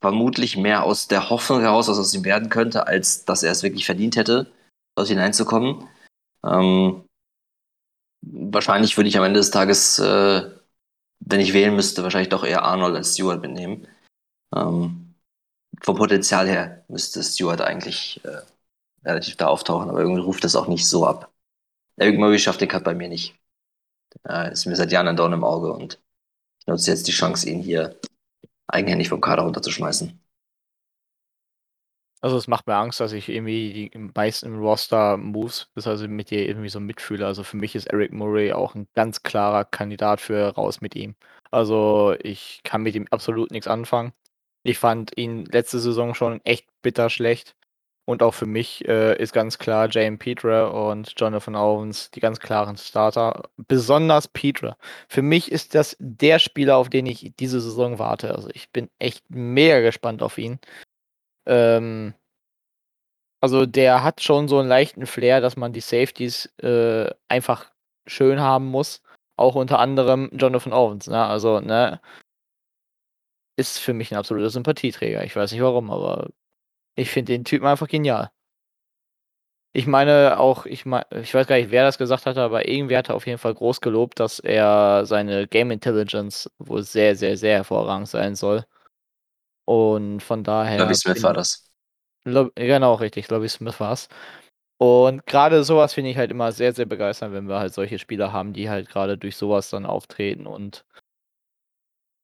[SPEAKER 6] Vermutlich mehr aus der Hoffnung heraus, was aus ihm werden könnte, als dass er es wirklich verdient hätte, dort hineinzukommen. Ähm, wahrscheinlich würde ich am Ende des Tages, äh, wenn ich wählen müsste, wahrscheinlich doch eher Arnold als Stewart mitnehmen. Ähm, vom Potenzial her müsste Stewart eigentlich äh, relativ da auftauchen, aber irgendwie ruft das auch nicht so ab. Eric Murray schafft den Cut bei mir nicht. Äh, ist mir seit Jahren ein Dorn im Auge und ich nutze jetzt die Chance, ihn hier eigenhändig vom Kader runterzuschmeißen.
[SPEAKER 5] Also es macht mir Angst, dass ich irgendwie die meisten Roster-Moves bis also mit dir irgendwie so mitfühle. Also für mich ist Eric Murray auch ein ganz klarer Kandidat für raus mit ihm. Also ich kann mit ihm absolut nichts anfangen. Ich fand ihn letzte Saison schon echt bitter schlecht. Und auch für mich äh, ist ganz klar Jane Petre und Jonathan Owens die ganz klaren Starter. Besonders Petre. Für mich ist das der Spieler, auf den ich diese Saison warte. Also ich bin echt mega gespannt auf ihn. Ähm, also der hat schon so einen leichten Flair, dass man die Safeties äh, einfach schön haben muss. Auch unter anderem Jonathan Owens. Ne? Also, ne, ist für mich ein absoluter Sympathieträger. Ich weiß nicht warum, aber ich finde den Typen einfach genial. Ich meine auch, ich, mein, ich weiß gar nicht, wer das gesagt hatte, aber irgendwer hatte auf jeden Fall groß gelobt, dass er seine Game Intelligence wohl sehr, sehr, sehr hervorragend sein soll. Und von daher.
[SPEAKER 6] Lobby Smith war das.
[SPEAKER 5] Lob, genau, richtig, Lobby Smith war es. Und gerade sowas finde ich halt immer sehr, sehr begeisternd, wenn wir halt solche Spieler haben, die halt gerade durch sowas dann auftreten und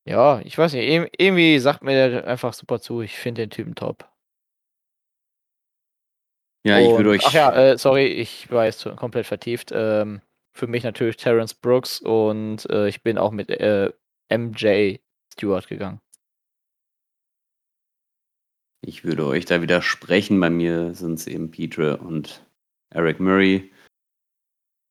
[SPEAKER 5] ja, ich weiß nicht, irgendwie sagt mir der einfach super zu. Ich finde den Typen top.
[SPEAKER 4] Ja, ich würde euch.
[SPEAKER 5] Ach ja, äh, sorry, ich war jetzt komplett vertieft. Ähm, für mich natürlich Terence Brooks und äh, ich bin auch mit äh, MJ Stewart gegangen.
[SPEAKER 4] Ich würde euch da widersprechen. Bei mir sind es eben Petre und Eric Murray.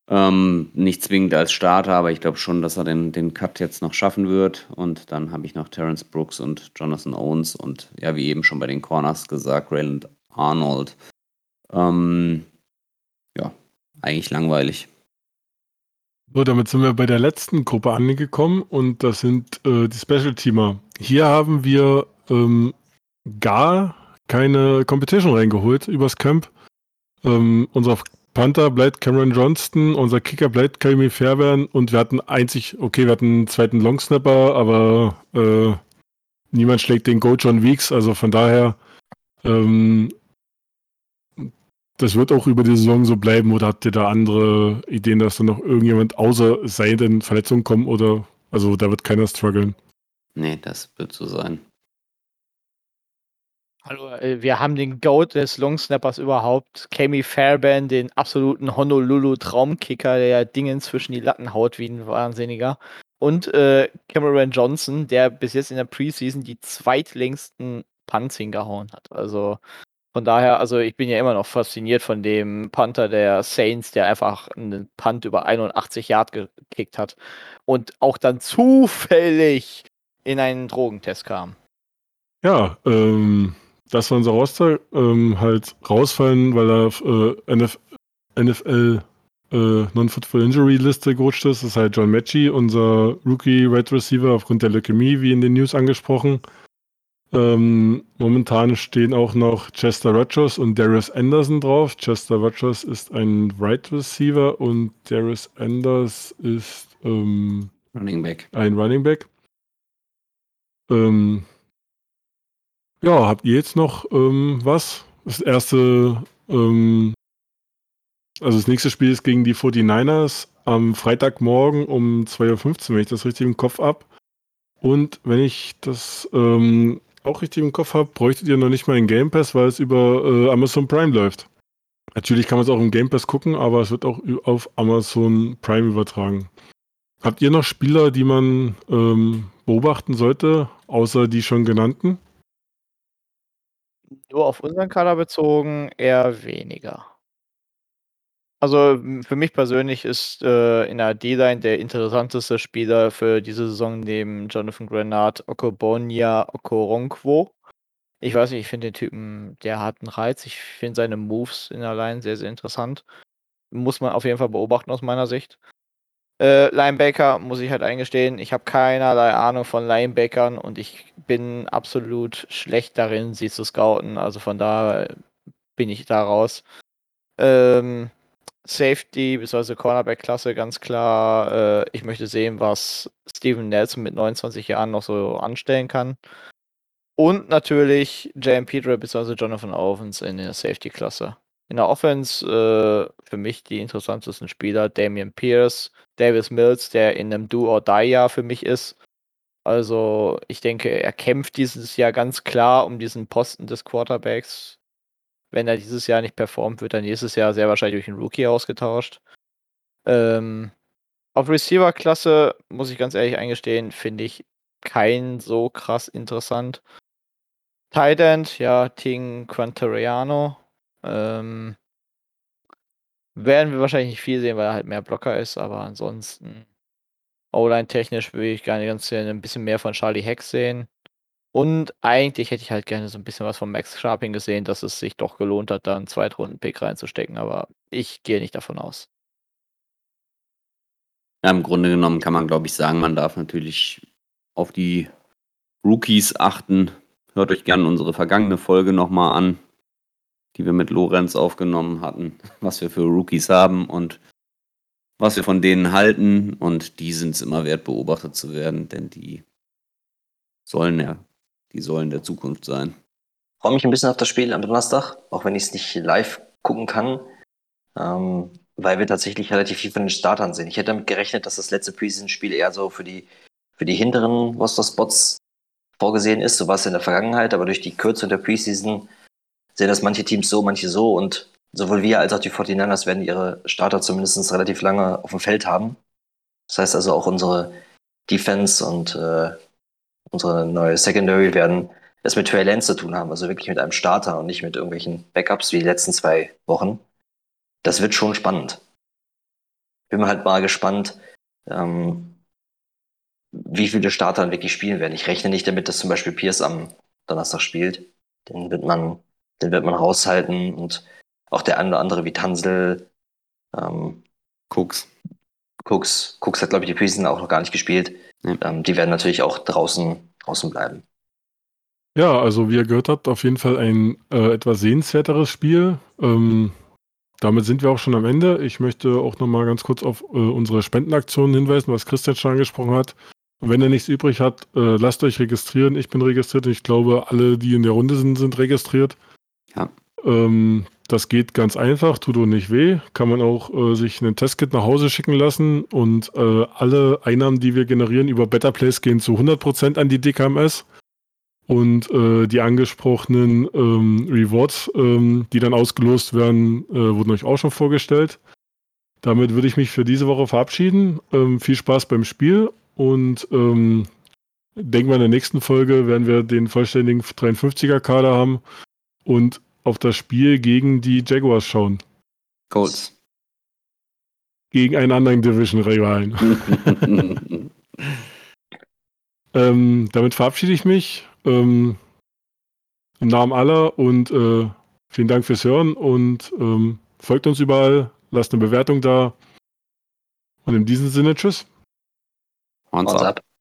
[SPEAKER 4] Ähm, nicht zwingend als Starter, aber ich glaube schon, dass er den, den Cut jetzt noch schaffen wird. Und dann habe ich noch Terence Brooks und Jonathan Owens und ja, wie eben schon bei den Corners gesagt, Rayland Arnold. Ähm, ja, eigentlich langweilig.
[SPEAKER 3] So, damit sind wir bei der letzten Gruppe angekommen und das sind äh, die Special-Teamer. Hier haben wir ähm, gar keine Competition reingeholt übers Camp. Ähm, unser Panther bleibt Cameron Johnston, unser Kicker bleibt Kaimi Fairbairn und wir hatten einzig, okay, wir hatten einen zweiten Longsnapper, aber äh, niemand schlägt den Go John Weeks, also von daher ähm, das wird auch über die Saison so bleiben oder habt ihr da andere Ideen, dass da noch irgendjemand außer es sei denn Verletzungen kommen oder also da wird keiner strugglen?
[SPEAKER 4] Nee, das wird so sein.
[SPEAKER 5] Hallo, äh, wir haben den Goat des Longsnappers überhaupt, Kami Fairbairn, den absoluten Honolulu-Traumkicker, der Dingen zwischen die Latten haut wie ein Wahnsinniger. Und äh, Cameron Johnson, der bis jetzt in der Preseason die zweitlängsten Punts hingehauen hat. Also Von daher, also ich bin ja immer noch fasziniert von dem Panther der Saints, der einfach einen Punt über 81 Yard gekickt hat und auch dann zufällig in einen Drogentest kam.
[SPEAKER 3] Ja, ähm, dass wir unser Roster ähm, halt rausfallen, weil er äh, NF NFL äh, Non-Football Injury Liste gerutscht ist. Das ist halt John Matchy, unser Rookie Red Receiver aufgrund der Leukämie, wie in den News angesprochen. Ähm, momentan stehen auch noch Chester Rogers und Darius Anderson drauf. Chester Rogers ist ein Right Receiver und Darius Anders ist ähm,
[SPEAKER 4] Running Back.
[SPEAKER 3] ein Running Back. Ähm, ja, habt ihr jetzt noch ähm, was? Das erste, ähm, also das nächste Spiel ist gegen die 49ers am Freitagmorgen um 2.15 Uhr, wenn ich das richtig im Kopf habe. Und wenn ich das ähm, auch richtig im Kopf habe, bräuchtet ihr noch nicht mal einen Game Pass, weil es über äh, Amazon Prime läuft. Natürlich kann man es auch im Game Pass gucken, aber es wird auch auf Amazon Prime übertragen. Habt ihr noch Spieler, die man ähm, beobachten sollte, außer die schon genannten?
[SPEAKER 5] Nur auf unseren Kader bezogen eher weniger. Also für mich persönlich ist äh, in der D-Line der interessanteste Spieler für diese Saison neben Jonathan Grenard Okobonia Okoronkwo. Ich weiß nicht, ich finde den Typen, der hat einen Reiz. Ich finde seine Moves in der Line sehr, sehr interessant. Muss man auf jeden Fall beobachten aus meiner Sicht. Äh, Linebacker muss ich halt eingestehen, ich habe keinerlei Ahnung von Linebackern und ich bin absolut schlecht darin, sie zu scouten. Also von da bin ich da raus. Ähm, Safety bzw. Cornerback-Klasse ganz klar. Äh, ich möchte sehen, was Steven Nelson mit 29 Jahren noch so anstellen kann. Und natürlich J.M. Pedro bzw. Jonathan Owens in der Safety-Klasse. In der Offense äh, für mich die interessantesten Spieler Damian Pierce, Davis Mills, der in einem Do-or-Die-Jahr für mich ist. Also ich denke, er kämpft dieses Jahr ganz klar um diesen Posten des Quarterbacks wenn er dieses Jahr nicht performt, wird er nächstes Jahr sehr wahrscheinlich durch einen Rookie ausgetauscht. Ähm, auf Receiver-Klasse, muss ich ganz ehrlich eingestehen, finde ich kein so krass interessant. Tight End, ja, Ting Quantariano. Ähm, werden wir wahrscheinlich nicht viel sehen, weil er halt mehr Blocker ist, aber ansonsten O-Line technisch würde ich gerne ganz ein bisschen mehr von Charlie Heck sehen. Und eigentlich hätte ich halt gerne so ein bisschen was von Max Sharping gesehen, dass es sich doch gelohnt hat, da einen Zweitrunden-Pick reinzustecken, aber ich gehe nicht davon aus.
[SPEAKER 4] Ja, im Grunde genommen kann man, glaube ich, sagen, man darf natürlich auf die Rookies achten. Hört euch gerne unsere vergangene Folge nochmal an, die wir mit Lorenz aufgenommen hatten, was wir für Rookies haben und was wir von denen halten. Und die sind es immer wert, beobachtet zu werden, denn die sollen ja die sollen der Zukunft sein.
[SPEAKER 6] Ich freue mich ein bisschen auf das Spiel am Donnerstag, auch wenn ich es nicht live gucken kann, ähm, weil wir tatsächlich relativ viel von den Startern sehen. Ich hätte damit gerechnet, dass das letzte Preseason-Spiel eher so für die, für die hinteren Roster-Spots vorgesehen ist. So war es in der Vergangenheit, aber durch die Kürze der Preseason sehen das manche Teams so, manche so und sowohl wir als auch die 49ers werden ihre Starter zumindest relativ lange auf dem Feld haben. Das heißt also auch unsere Defense und äh, unsere neue Secondary werden es mit Trey Lance zu tun haben, also wirklich mit einem Starter und nicht mit irgendwelchen Backups wie die letzten zwei Wochen. Das wird schon spannend. Bin halt mal gespannt, ähm, wie viele Starter wirklich spielen werden. Ich rechne nicht damit, dass zum Beispiel Pierce am Donnerstag spielt. Den wird man, den wird man raushalten und auch der eine oder andere wie Tansel, ähm,
[SPEAKER 4] Cooks.
[SPEAKER 6] Cooks, Cooks hat, glaube ich, die Preseason auch noch gar nicht gespielt. Ja. Ähm, die werden natürlich auch draußen, draußen bleiben.
[SPEAKER 3] Ja, also wie ihr gehört habt, auf jeden Fall ein äh, etwas sehenswerteres Spiel. Ähm, damit sind wir auch schon am Ende. Ich möchte auch nochmal ganz kurz auf äh, unsere Spendenaktion hinweisen, was Christian schon angesprochen hat. Und wenn ihr nichts übrig habt, äh, lasst euch registrieren. Ich bin registriert und ich glaube, alle, die in der Runde sind, sind registriert.
[SPEAKER 4] Ja.
[SPEAKER 3] Ähm, das geht ganz einfach, tut auch nicht weh. Kann man auch äh, sich einen Testkit nach Hause schicken lassen und äh, alle Einnahmen, die wir generieren über Better Place, gehen zu 100% an die DKMS. Und äh, die angesprochenen ähm, Rewards, ähm, die dann ausgelost werden, äh, wurden euch auch schon vorgestellt. Damit würde ich mich für diese Woche verabschieden. Ähm, viel Spaß beim Spiel und ähm, denken wir in der nächsten Folge werden wir den vollständigen 53er-Kader haben und auf das Spiel gegen die Jaguars schauen.
[SPEAKER 4] Colts.
[SPEAKER 3] Gegen einen anderen Division-Rivalen. ähm, damit verabschiede ich mich. Ähm, Im Namen aller und äh, vielen Dank fürs Hören und ähm, folgt uns überall, lasst eine Bewertung da. Und in diesem Sinne, tschüss.
[SPEAKER 4] Hands
[SPEAKER 6] Hands
[SPEAKER 4] up.
[SPEAKER 6] up.